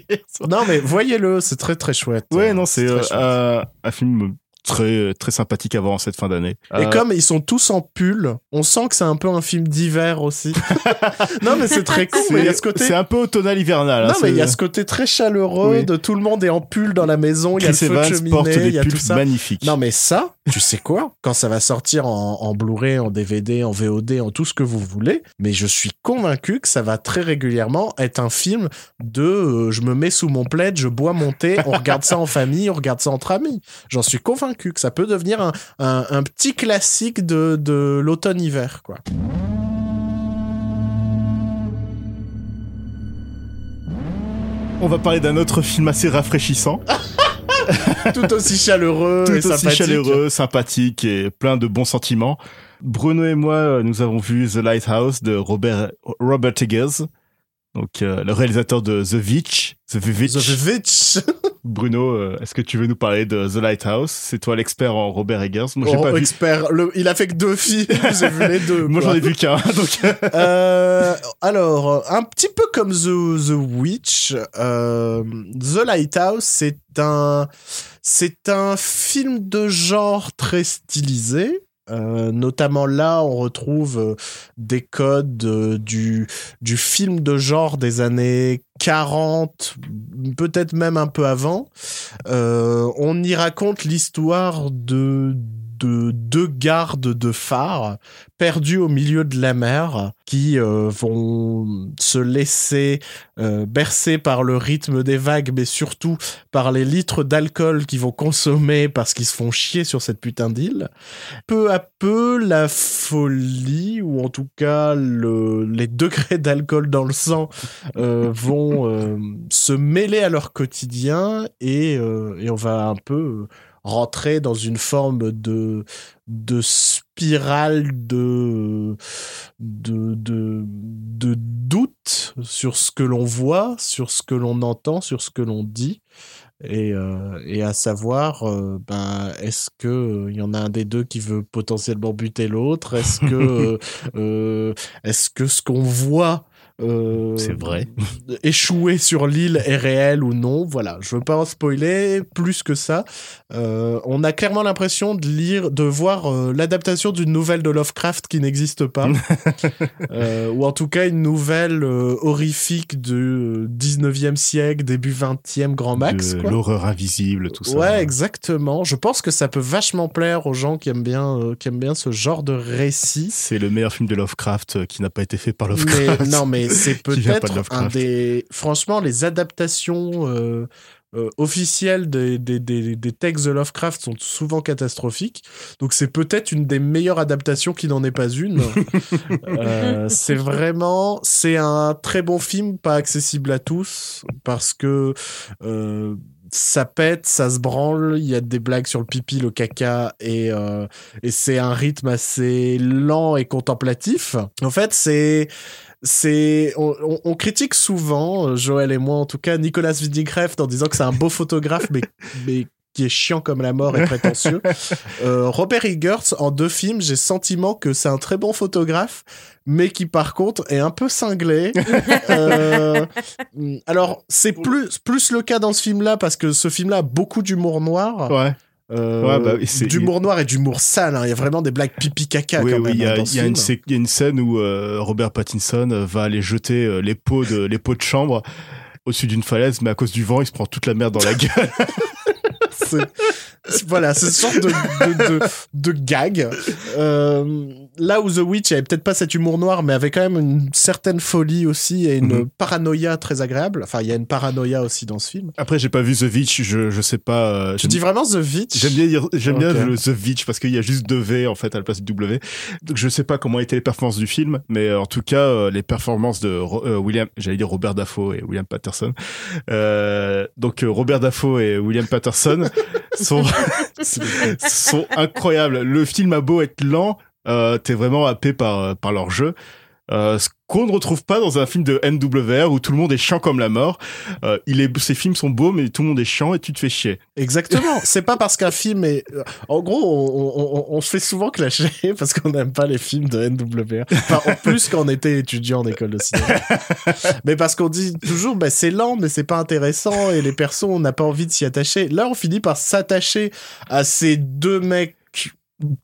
Non, mais voyez-le, c'est très très chouette. Ouais, Euh, non, c'est euh, un film très très sympathique avant cette fin d'année. Et Euh, comme ils sont tous en pull, on sent que c'est un peu un film d'hiver aussi. non, mais c'est très cool. mais il y a ce côté. c'est un peu automnal hivernal. hein, Non, mais il y a c'est- ce côté très chaleureux Oui. de tout le monde est en pull dans la maison, il y a le feu de cheminée, il des y a tout ça. magnifiques. Non, mais ça, tu sais quoi? Quand ça va sortir en, en Blu-ray, en DVD, en VOD, en tout ce que vous voulez, mais je suis convaincu que ça va très régulièrement être un film de euh, je me mets sous mon plaid, je bois mon thé, on regarde ça en famille, on regarde ça entre amis. J'en suis convaincu que ça peut devenir un, un- un petit classique de, de l'automne-hiver, quoi. On va parler d'un autre film assez rafraîchissant, Tout aussi chaleureux tout et aussi sympathique. chaleureux, sympathique et plein de bons sentiments. Bruno et moi, euh, nous avons vu The Lighthouse de Robert Robert Eggers, donc euh, le réalisateur de The Witch, The Witch. The Vivitch. Bruno, euh, est-ce que tu veux nous parler de The Lighthouse? C'est toi l'expert en Robert Eggers. Moi, j'ai Oh, pas vu. expert. Le- il a fait que deux films, j'ai vu les deux. Moi, j'en ai vu qu'un. Donc, Euh, alors, un petit peu comme The, The Witch, The Lighthouse, c'est un, c'est un film de genre très stylisé. Euh, notamment là, on retrouve euh, des codes euh, du, film de genre des années 40, peut-être même un peu avant. On y raconte l'histoire de, de deux gardes de phare perdus au milieu de la mer qui euh, vont se laisser euh, bercer par le rythme des vagues, mais surtout par les litres d'alcool qu'ils vont consommer parce qu'ils se font chier sur cette putain d'île. Peu à peu, la folie, ou en tout cas le, les degrés d'alcool dans le sang, euh, vont se mêler à leur quotidien et, et on va un peu rentrer dans une forme de de spirale de de de, de doute sur ce que l'on voit, sur ce que l'on entend, sur ce que l'on dit. Et, euh, et à savoir, euh, ben, est-ce que euh, y en a un des deux qui veut potentiellement buter l'autre? Est-ce que, est-ce que ce qu'on voit euh, C'est vrai. échouer sur l'île est réel ou non Voilà, je veux pas en spoiler plus que ça. Euh, on a clairement l'impression de lire, de voir euh, l'adaptation d'une nouvelle de Lovecraft qui n'existe pas, Euh, ou en tout cas une nouvelle euh, horrifique du 19e siècle, début 20e grand max. l'horreur invisible, tout ça. Ouais, exactement. Je pense que ça peut vachement plaire aux gens qui aiment bien, euh, qui aiment bien ce genre de récit. C'est le meilleur film de Lovecraft euh, qui n'a pas été fait par Lovecraft. Mais, non, mais c'est peut-être un des. Franchement, les adaptations euh, euh, officielles des, des, des, des textes de Lovecraft sont souvent catastrophiques. Donc, c'est peut-être une des meilleures adaptations qui n'en est pas une. Euh, c'est vraiment. C'est un très bon film, pas accessible à tous, parce que. ça pète, ça se branle, il y a des blagues sur le pipi, le caca, et, euh, et c'est un rythme assez lent et contemplatif. En fait, c'est c'est on, on- on critique souvent euh, Joël et moi en tout cas Nicolas Winding Refn en disant que c'est un beau photographe mais mais qui est chiant comme la mort et prétentieux. Euh, Robert Eggers en deux films, j'ai sentiment que c'est un très bon photographe mais qui par contre est un peu cinglé. Euh, alors c'est plus plus le cas dans ce film-là parce que ce film-là a beaucoup d'humour noir. Ouais. Euh, Ouais, bah d'humour noir et d'humour sale. hein. Il y a vraiment des blagues pipi caca Oui, quand oui, même il y hein, a, il y a une, film. sé- il y a une scène où euh, Robert Pattinson euh, va aller jeter euh, les pots de, les pots de chambre au-dessus d'une falaise, mais à cause du vent, il se prend toute la merde dans la gueule. Voilà, c'est ce genre de, de, de, de gag. Euh, là où The Witch avait peut-être pas cet humour noir, mais avait quand même une certaine folie aussi et une Mhm. paranoïa très agréable. Enfin, il y a une paranoïa aussi dans ce film. Après, j'ai pas vu The Witch, je, je sais pas. euh, Tu dis vraiment The Witch? J'aime bien dire, j'aime bien le The Witch parce qu'il y a juste deux V en fait à la place du W. Donc je sais pas comment étaient les performances du film, mais euh, en tout cas euh, les performances de euh, William, j'allais dire Robert Dafoe et William Patterson. Euh, donc Robert Dafoe et William Patterson sont sont incroyables. Le film a beau être lent, euh, t'es vraiment happé par par leur jeu. Euh, ce qu'on ne retrouve pas dans un film de NWR où tout le monde est chiant comme la mort. Euh, il est, ces films sont beaux, mais tout le monde est chiant et tu te fais chier. Exactement. c'est pas parce qu'un film est. euh, En gros, on, on, on- on se fait souvent clasher parce qu'on n'aime pas les films de NWR. Enfin, en plus quand on était étudiant en école de cinéma. mais parce qu'on dit toujours, bah, c'est lent, mais c'est pas intéressant et les persos, on n'a pas envie de s'y attacher. Là, on finit par s'attacher à ces deux mecs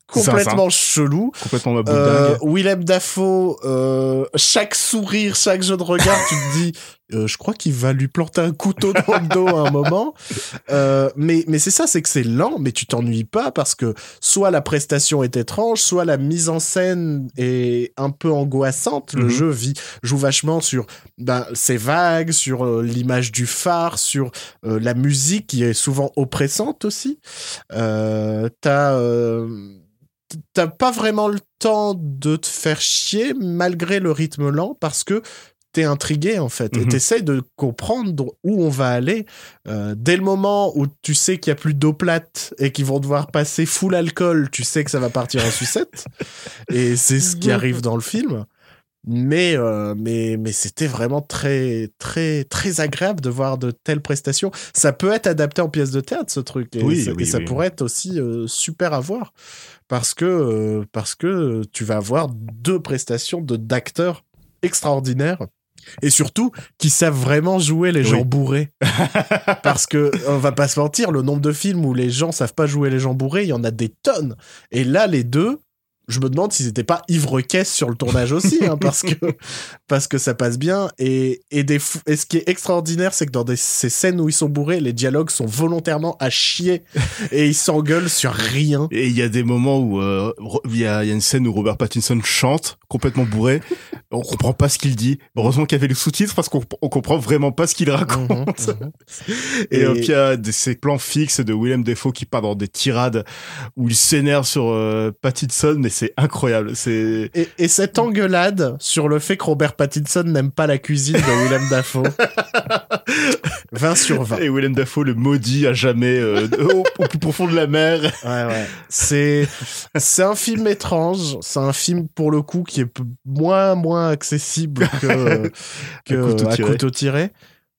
complètement chelous. Complètement ma Euh, Willem Dafoe, euh, chaque sourire, chaque jeu de regard, tu te dis, euh, je crois qu'il va lui planter un couteau dans le dos à un moment. Euh, mais mais c'est ça, c'est que c'est lent, mais tu t'ennuies pas parce que soit la prestation est étrange, soit la mise en scène est un peu angoissante. Le Mhm. jeu vit, joue vachement sur ben, ces vagues, sur euh, l'image du phare, sur la musique qui est souvent oppressante aussi. T'as t'as pas vraiment le temps de te faire chier malgré le rythme lent parce que t'es intrigué en fait et Mhm. t'essayes de comprendre où on va aller Euh, dès le moment où tu sais qu'il y a plus d'eau plate et qu'ils vont devoir passer full alcool tu sais que ça va partir en sucette. Et c'est ce qui arrive dans le film. Mais euh, mais mais c'était vraiment très très très agréable de voir de telles prestations. Ça peut être adapté en pièce de théâtre ce truc et, Oui, et ça oui. pourrait être aussi euh, super à voir. Parce que euh, parce que tu vas avoir deux prestations de d'acteurs extraordinaires et surtout qui savent vraiment jouer les Oui. gens bourrés parce que on va pas se mentir le nombre de films où les gens savent pas jouer les gens bourrés il y en a des tonnes et là les deux je me demande s'ils étaient pas ivre-caisse sur le tournage aussi, hein, parce que parce que ça passe bien. Et, et, des fou- et ce qui est extraordinaire, c'est que dans des, ces scènes où ils sont bourrés, les dialogues sont volontairement à chier et ils s'engueulent sur rien. Et il y a des moments où euh, il y, a, il y a une scène où Robert Pattinson chante complètement bourré. On comprend pas ce qu'il dit. Heureusement qu'il y avait les sous-titres parce qu'on on comprend vraiment pas ce qu'il raconte. Mhm, mhm. Et, Et- euh, puis il y a des, ces plans fixes de Willem Dafoe qui part dans des tirades où il s'énerve sur euh, Pattinson, mais c'est incroyable. C'est Et, et cette engueulade sur le fait que Robert Pattinson n'aime pas la cuisine de Willem Dafoe. 20 sur 20. et Willem Dafoe le maudit à jamais euh, au, au plus profond de la mer. Ouais, ouais. C'est, c'est un film étrange. C'est un film, pour le coup, qui est moins, moins accessible que, que À couteau à tiré. couteau tiré.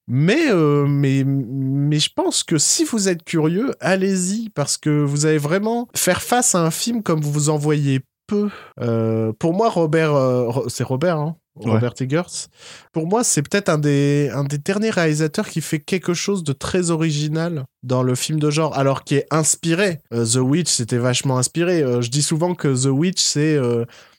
Mais, euh, mais, mais je pense que si vous êtes curieux, allez-y, parce que vous allez vraiment faire face à un film comme vous en voyez peu. Euh, pour moi, Robert, euh, c'est Robert, hein Ouais. Robert Eggers. Pour moi, c'est peut-être un des, un des derniers réalisateurs qui fait quelque chose de très original dans le film de genre, alors qui est inspiré. Euh, The Witch, c'était vachement inspiré. Je dis souvent que The Witch, c'est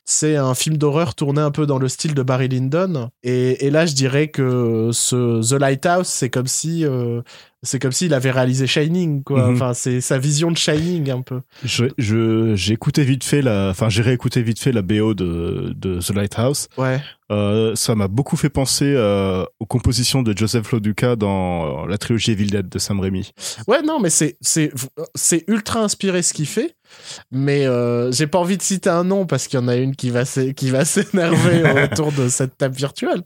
c'est un film d'horreur tourné un peu dans le style de Barry Lyndon. Et, et là, je dirais que ce The Lighthouse, c'est comme si euh, c'est comme s'il avait réalisé Shining, quoi. Mhm. Enfin, c'est sa vision de Shining un peu. Je, je- j'ai écouté vite fait la, enfin j'ai réécouté vite fait la BO de, de The Lighthouse. Ouais. Euh, ça m'a beaucoup fait penser euh, aux compositions de Joseph Loduca dans euh, la trilogie Evil Dead de Sam Raimi. Ouais, non, mais c'est c'est c'est ultra inspiré ce qu'il fait. Mais euh, j'ai pas envie de citer un nom parce qu'il y en a une qui va qui va s'énerver autour de cette table virtuelle.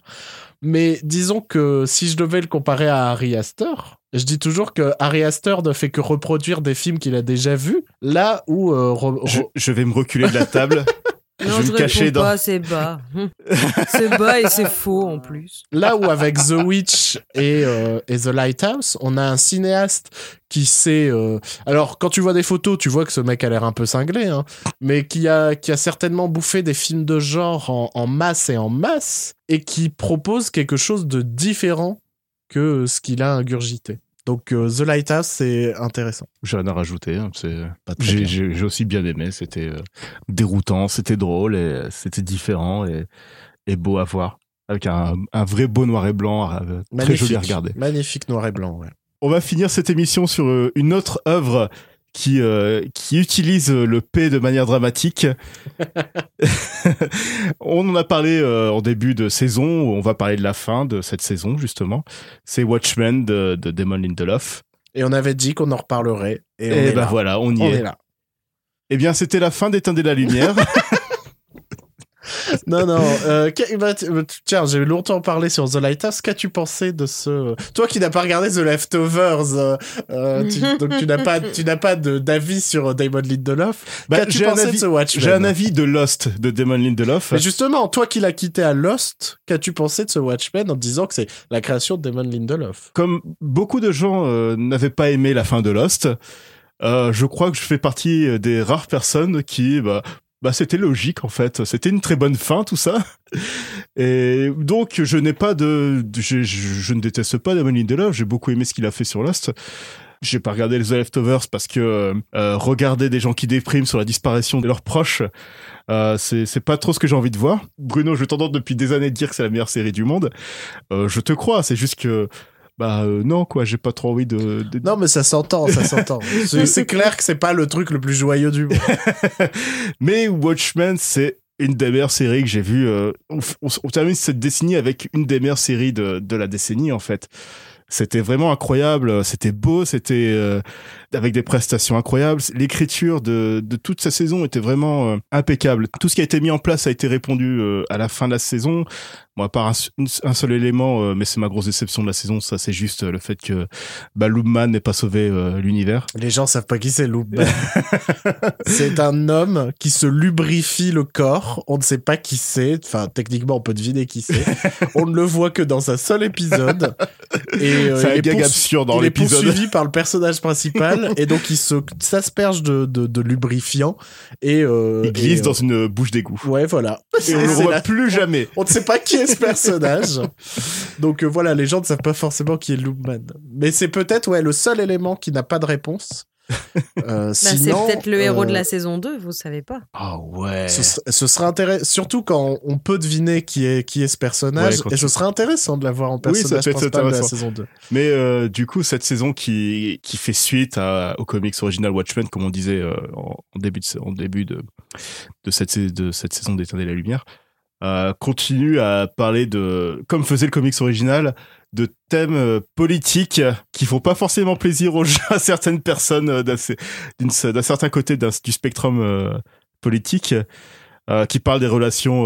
Mais disons que si je devais le comparer à Harry Astor, je dis toujours que Harry Astor ne fait que reproduire des films qu'il a déjà vus, là où euh, Je, vais me reculer de la table. Non, je vais je me cacher réponds dans. c'est bas. Hum. c'est bas et c'est faux en plus. là où avec The Witch et, euh, et The Lighthouse, on a un cinéaste qui sait. euh, Alors quand tu vois des photos, tu vois que ce mec a l'air un peu cinglé, hein, mais qui a qui a certainement bouffé des films de genre en, en masse et en masse et qui propose quelque chose de différent que ce qu'il a ingurgité. Donc euh, The Lighthouse, c'est intéressant. J'ai rien à rajouter. hein, J'ai aussi bien aimé. C'était euh, déroutant, c'était drôle et euh, c'était différent et, et beau à voir. Avec un, un vrai beau noir et blanc, euh, très joli à regarder. Magnifique noir et blanc, ouais. On va finir cette émission sur euh, une autre œuvre qui, euh, qui utilise euh, le P de manière dramatique. on en a parlé euh, en début de saison, on va parler de la fin de cette saison justement. C'est Watchmen de, de Damon Lindelof. Et on avait dit qu'on en reparlerait. Et, est ben là. voilà, on y On est. est là. Eh bien, c'était la fin d'Éteindre la lumière. Non, non. euh, bah, euh, tiens, j'ai longtemps parlé sur The Lighthouse. Qu'as-tu pensé de ce... Toi qui n'as pas regardé The Leftovers, euh, euh, tu- donc tu n'as pas, tu n'as pas d'avis sur Damon Lindelof. Bah, Qu'as-tu j'ai un pensé avis- de ce Watchmen J'ai un avis de Lost de Damon Lindelof. Mais justement, toi qui l'as quitté à Lost, qu'as-tu pensé de ce Watchmen en te disant que c'est la création de Damon Lindelof? Comme beaucoup de gens euh, n'avaient pas aimé la fin de Lost, euh, je crois que je fais partie des rares personnes qui, bah, bah c'était logique en fait. C'était une très bonne fin tout ça. Et donc je n'ai pas de, je, je- je ne déteste pas Damon Lindelof. J'ai beaucoup aimé ce qu'il a fait sur Lost. J'ai pas regardé The Leftovers parce que euh, regarder des gens qui dépriment sur la disparition de leurs proches, euh, c'est pas trop ce que j'ai envie de voir. Bruno, je tendance depuis des années dire que c'est la meilleure série du monde. Euh, je te crois. C'est juste que bah euh, non quoi, j'ai pas trop envie de. de- Non, mais ça s'entend, ça s'entend. C'est clair que c'est pas le truc le plus joyeux du monde. Mais Watchmen, c'est une des meilleures séries que j'ai vues. euh, on, on- on termine cette décennie avec une des meilleures séries de, de la décennie, en fait. C'était vraiment incroyable, c'était beau, c'était euh, avec des prestations incroyables. L'écriture de, de toute sa saison était vraiment euh, impeccable. Tout ce qui a été mis en place a été répondu euh, à la fin de la saison. Bon, à part un, seul élément, euh, mais c'est ma grosse déception de la saison, ça c'est juste euh, le fait que bah, Loopman n'ait pas sauvé euh, l'univers. Les gens savent pas qui c'est Loopman. c'est un homme qui se lubrifie le corps. On ne sait pas qui c'est. Enfin, techniquement, on peut deviner qui c'est. on ne le voit que dans un seul épisode. Et C'est un gag absurde dans il est l'épisode. poursuivi par le personnage principal et donc il se s'asperge de, de, de lubrifiant et Il glisse et, dans une bouche d'égout. ouais voilà. Et on le la- plus jamais. On ne sait pas qui est ce personnage. Donc euh, voilà, les gens ne savent pas forcément qui est Loopman. Mais c'est peut-être ouais, le seul élément qui n'a pas de réponse. Euh, Bah, c'est peut-être le héros de euh, la saison 2, vous savez pas. Ah ouais. Ce, ce serait intéressant, surtout quand on peut deviner qui est, qui est ce personnage, Ouais, et ce serait intéressant de l'avoir en Oui, ça personnage peut être principal de la intéressant. saison 2. Mais euh, du coup, cette saison qui, qui fait suite à, au comics original Watchmen, comme on disait euh, en, en début, de, en début de, de, cette, de cette saison d'Éteindre la lumière, euh, continue à parler de, comme faisait le comics original, de thèmes euh, politiques qui font pas forcément plaisir aux gens, à certaines personnes euh, d'un certain côté du spectrum euh, politique, euh, qui parlent des relations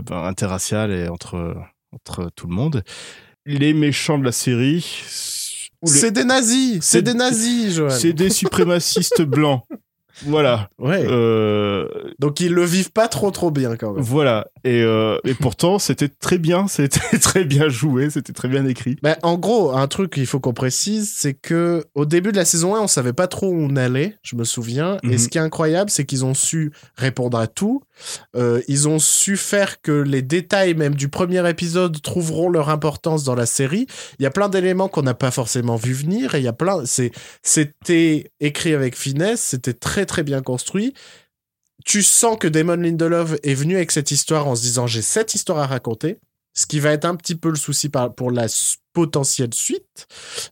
ben, interraciales et entre, entre tout le monde. Les méchants de la série, les- C'est des nazis, C'est- c'est des nazis, Joël. c'est des suprémacistes blancs. Voilà. Ouais. Euh, Donc ils le vivent pas trop trop bien quand même. voilà. Et, euh, et pourtant, c'était très bien. C'était très bien joué. C'était très bien écrit. Bah, en gros, un truc qu'il faut qu'on précise, c'est que au début de la saison 1, on savait pas trop où on allait, je me souviens. Et Mhm. ce qui est incroyable, c'est qu'ils ont su répondre à tout. Euh, ils ont su faire que les détails même du premier épisode trouveront leur importance dans la série. Il y a plein d'éléments qu'on n'a pas forcément vu venir et il y a plein. C'était écrit avec finesse, c'était très très bien construit. Tu sens que Damon Lindelof est venu avec cette histoire en se disant j'ai cette histoire à raconter. Ce qui va être un petit peu le souci pour la potentielle suite,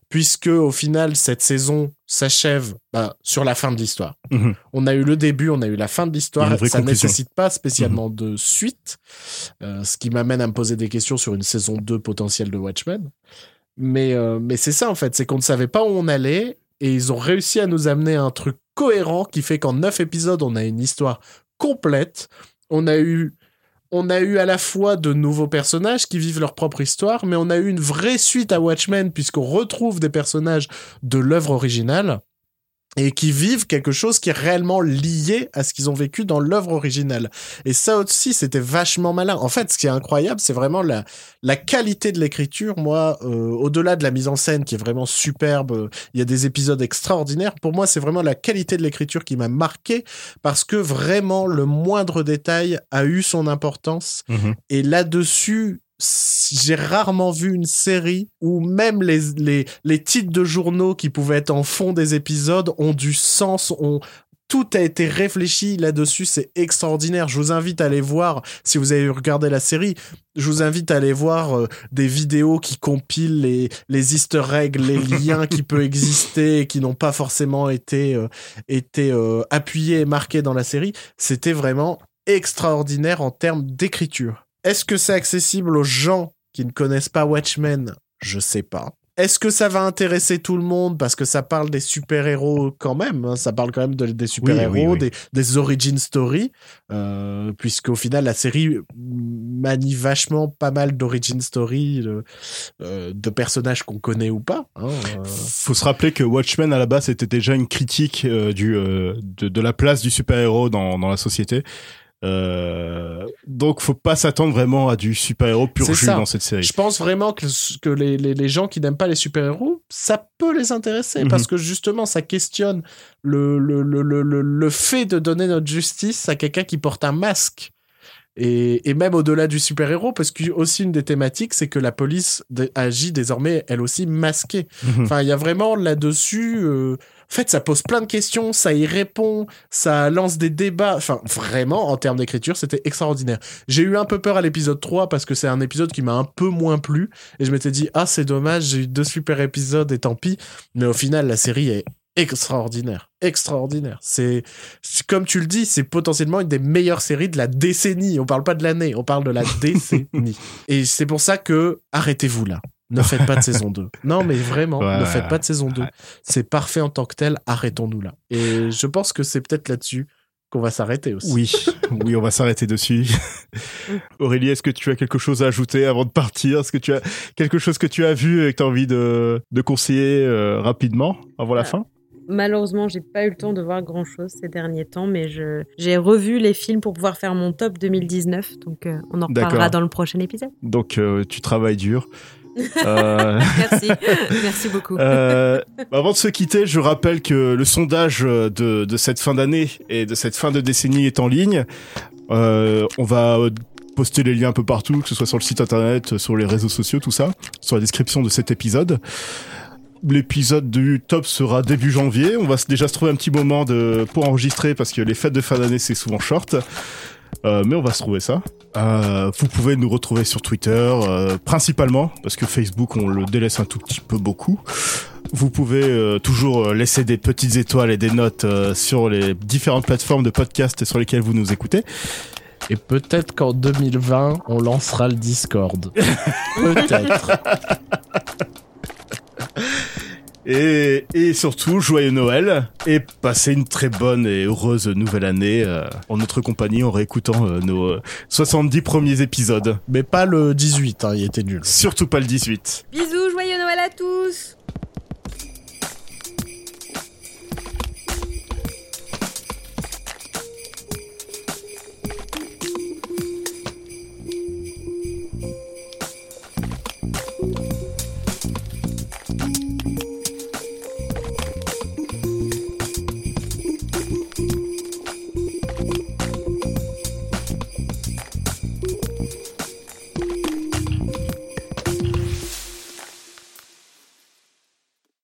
puisque au final, cette saison s'achève bah, sur la fin de l'histoire. Mhm. On a eu le début, on a eu la fin de l'histoire. Ça ne nécessite pas spécialement de suite, euh, ce qui m'amène à me poser des questions sur une saison 2 potentielle de Watchmen. Mais, euh, mais c'est ça, en fait, c'est qu'on ne savait pas où on allait, et ils ont réussi à nous amener un truc cohérent qui fait qu'en neuf épisodes, on a une histoire complète. On a eu on a eu à la fois de nouveaux personnages qui vivent leur propre histoire, mais on a eu une vraie suite à Watchmen puisqu'on retrouve des personnages de l'œuvre originale et qui vivent quelque chose qui est réellement lié à ce qu'ils ont vécu dans l'œuvre originale. Et ça aussi, c'était vachement malin. En fait, ce qui est incroyable, c'est vraiment la, la qualité de l'écriture. Moi, euh, au-delà de la mise en scène qui est vraiment superbe, il y a des épisodes extraordinaires. Pour moi, c'est vraiment la qualité de l'écriture qui m'a marqué parce que vraiment le moindre détail a eu son importance. Mhm. Et là-dessus, j'ai rarement vu une série où même les, les, les titres de journaux qui pouvaient être en fond des épisodes ont du sens, ont, tout a été réfléchi là-dessus, c'est extraordinaire. Je vous invite à aller voir, si vous avez regardé la série, je vous invite à aller voir euh, des vidéos qui compilent les, les easter eggs, les liens qui peuvent exister et qui n'ont pas forcément été, euh, été euh, appuyés et marqués dans la série. C'était vraiment extraordinaire en termes d'écriture. Est-ce que c'est accessible aux gens qui ne connaissent pas Watchmen? Je sais pas. Est-ce que ça va intéresser tout le monde? Parce que ça parle des super-héros quand même hein, Ça parle quand même de- des super-héros, oui, oui. Des, des origin story, euh, puisqu'au final la série manie vachement pas mal d'origin story de, euh, de personnages qu'on connaît ou pas. hein, euh. Faut se rappeler que Watchmen à la base c'était déjà une critique euh, du de, de la place du super-héros dans, dans la société. Euh, donc faut pas s'attendre vraiment à du super-héros pur jus ça. dans cette série. Je pense vraiment que, que les, les, les gens qui n'aiment pas les super-héros, ça peut les intéresser Mhm. parce que justement, ça questionne le, le, le, le, le, le fait de donner notre justice à quelqu'un qui porte un masque. Et, et même au-delà du super-héros, parce que aussi une des thématiques, c'est que la police agit désormais, elle aussi, masquée. Mhm. Enfin, il y a vraiment là-dessus. euh, fait, ça pose plein de questions, ça y répond, ça lance des débats. Enfin, vraiment, en termes d'écriture, c'était extraordinaire. J'ai eu un peu peur à l'épisode 3 parce que c'est un épisode qui m'a un peu moins plu. Et je m'étais dit, ah, c'est dommage, j'ai eu deux super épisodes et tant pis. Mais au final, la série est extraordinaire. Extraordinaire. C'est, c'est- comme tu le dis, c'est potentiellement une des meilleures séries de la décennie. On parle pas de l'année, on parle de la décennie. Et c'est pour ça que arrêtez-vous là. Ne faites pas de saison 2. Non, mais vraiment, Ouais. ne faites pas de saison 2. C'est parfait en tant que tel, arrêtons-nous là. Et je pense que c'est peut-être là-dessus qu'on va s'arrêter aussi. Oui, oui, on va s'arrêter dessus. Aurélie, est-ce que tu as quelque chose à ajouter avant de partir? Est-ce que tu as quelque chose que tu as vu et que tu as envie de, de conseiller euh, rapidement avant la Ah. fin? Malheureusement, j'ai pas eu le temps de voir grand chose ces derniers temps, mais je j'ai revu les films pour pouvoir faire mon top 2019, donc euh, on en reparlera dans le prochain épisode. Donc euh, tu travailles dur. Euh, Merci, merci beaucoup. Euh, avant de se quitter, je rappelle que le sondage de, de cette fin d'année et de cette fin de décennie est en ligne. Euh, on va poster les liens un peu partout, que ce soit sur le site internet, sur les réseaux sociaux, tout ça, sur la description de cet épisode. L'épisode du top sera début janvier. On va déjà se trouver un petit moment de, pour enregistrer parce que les fêtes de fin d'année c'est souvent short. Euh, mais on va se trouver ça. Euh, vous pouvez nous retrouver sur Twitter, euh, principalement, parce que Facebook, on le délaisse un tout petit peu beaucoup. Vous pouvez toujours laisser des petites étoiles et des notes sur les différentes plateformes de podcast sur lesquelles vous nous écoutez. Et peut-être qu'en 2020, on lancera le Discord. peut-être. Et, et surtout, joyeux Noël et passez une très bonne et heureuse nouvelle année euh, en notre compagnie en réécoutant euh, nos euh, 70 premiers épisodes. Mais pas le 18, hein, il était nul. Surtout pas le 18. Bisous, joyeux Noël à tous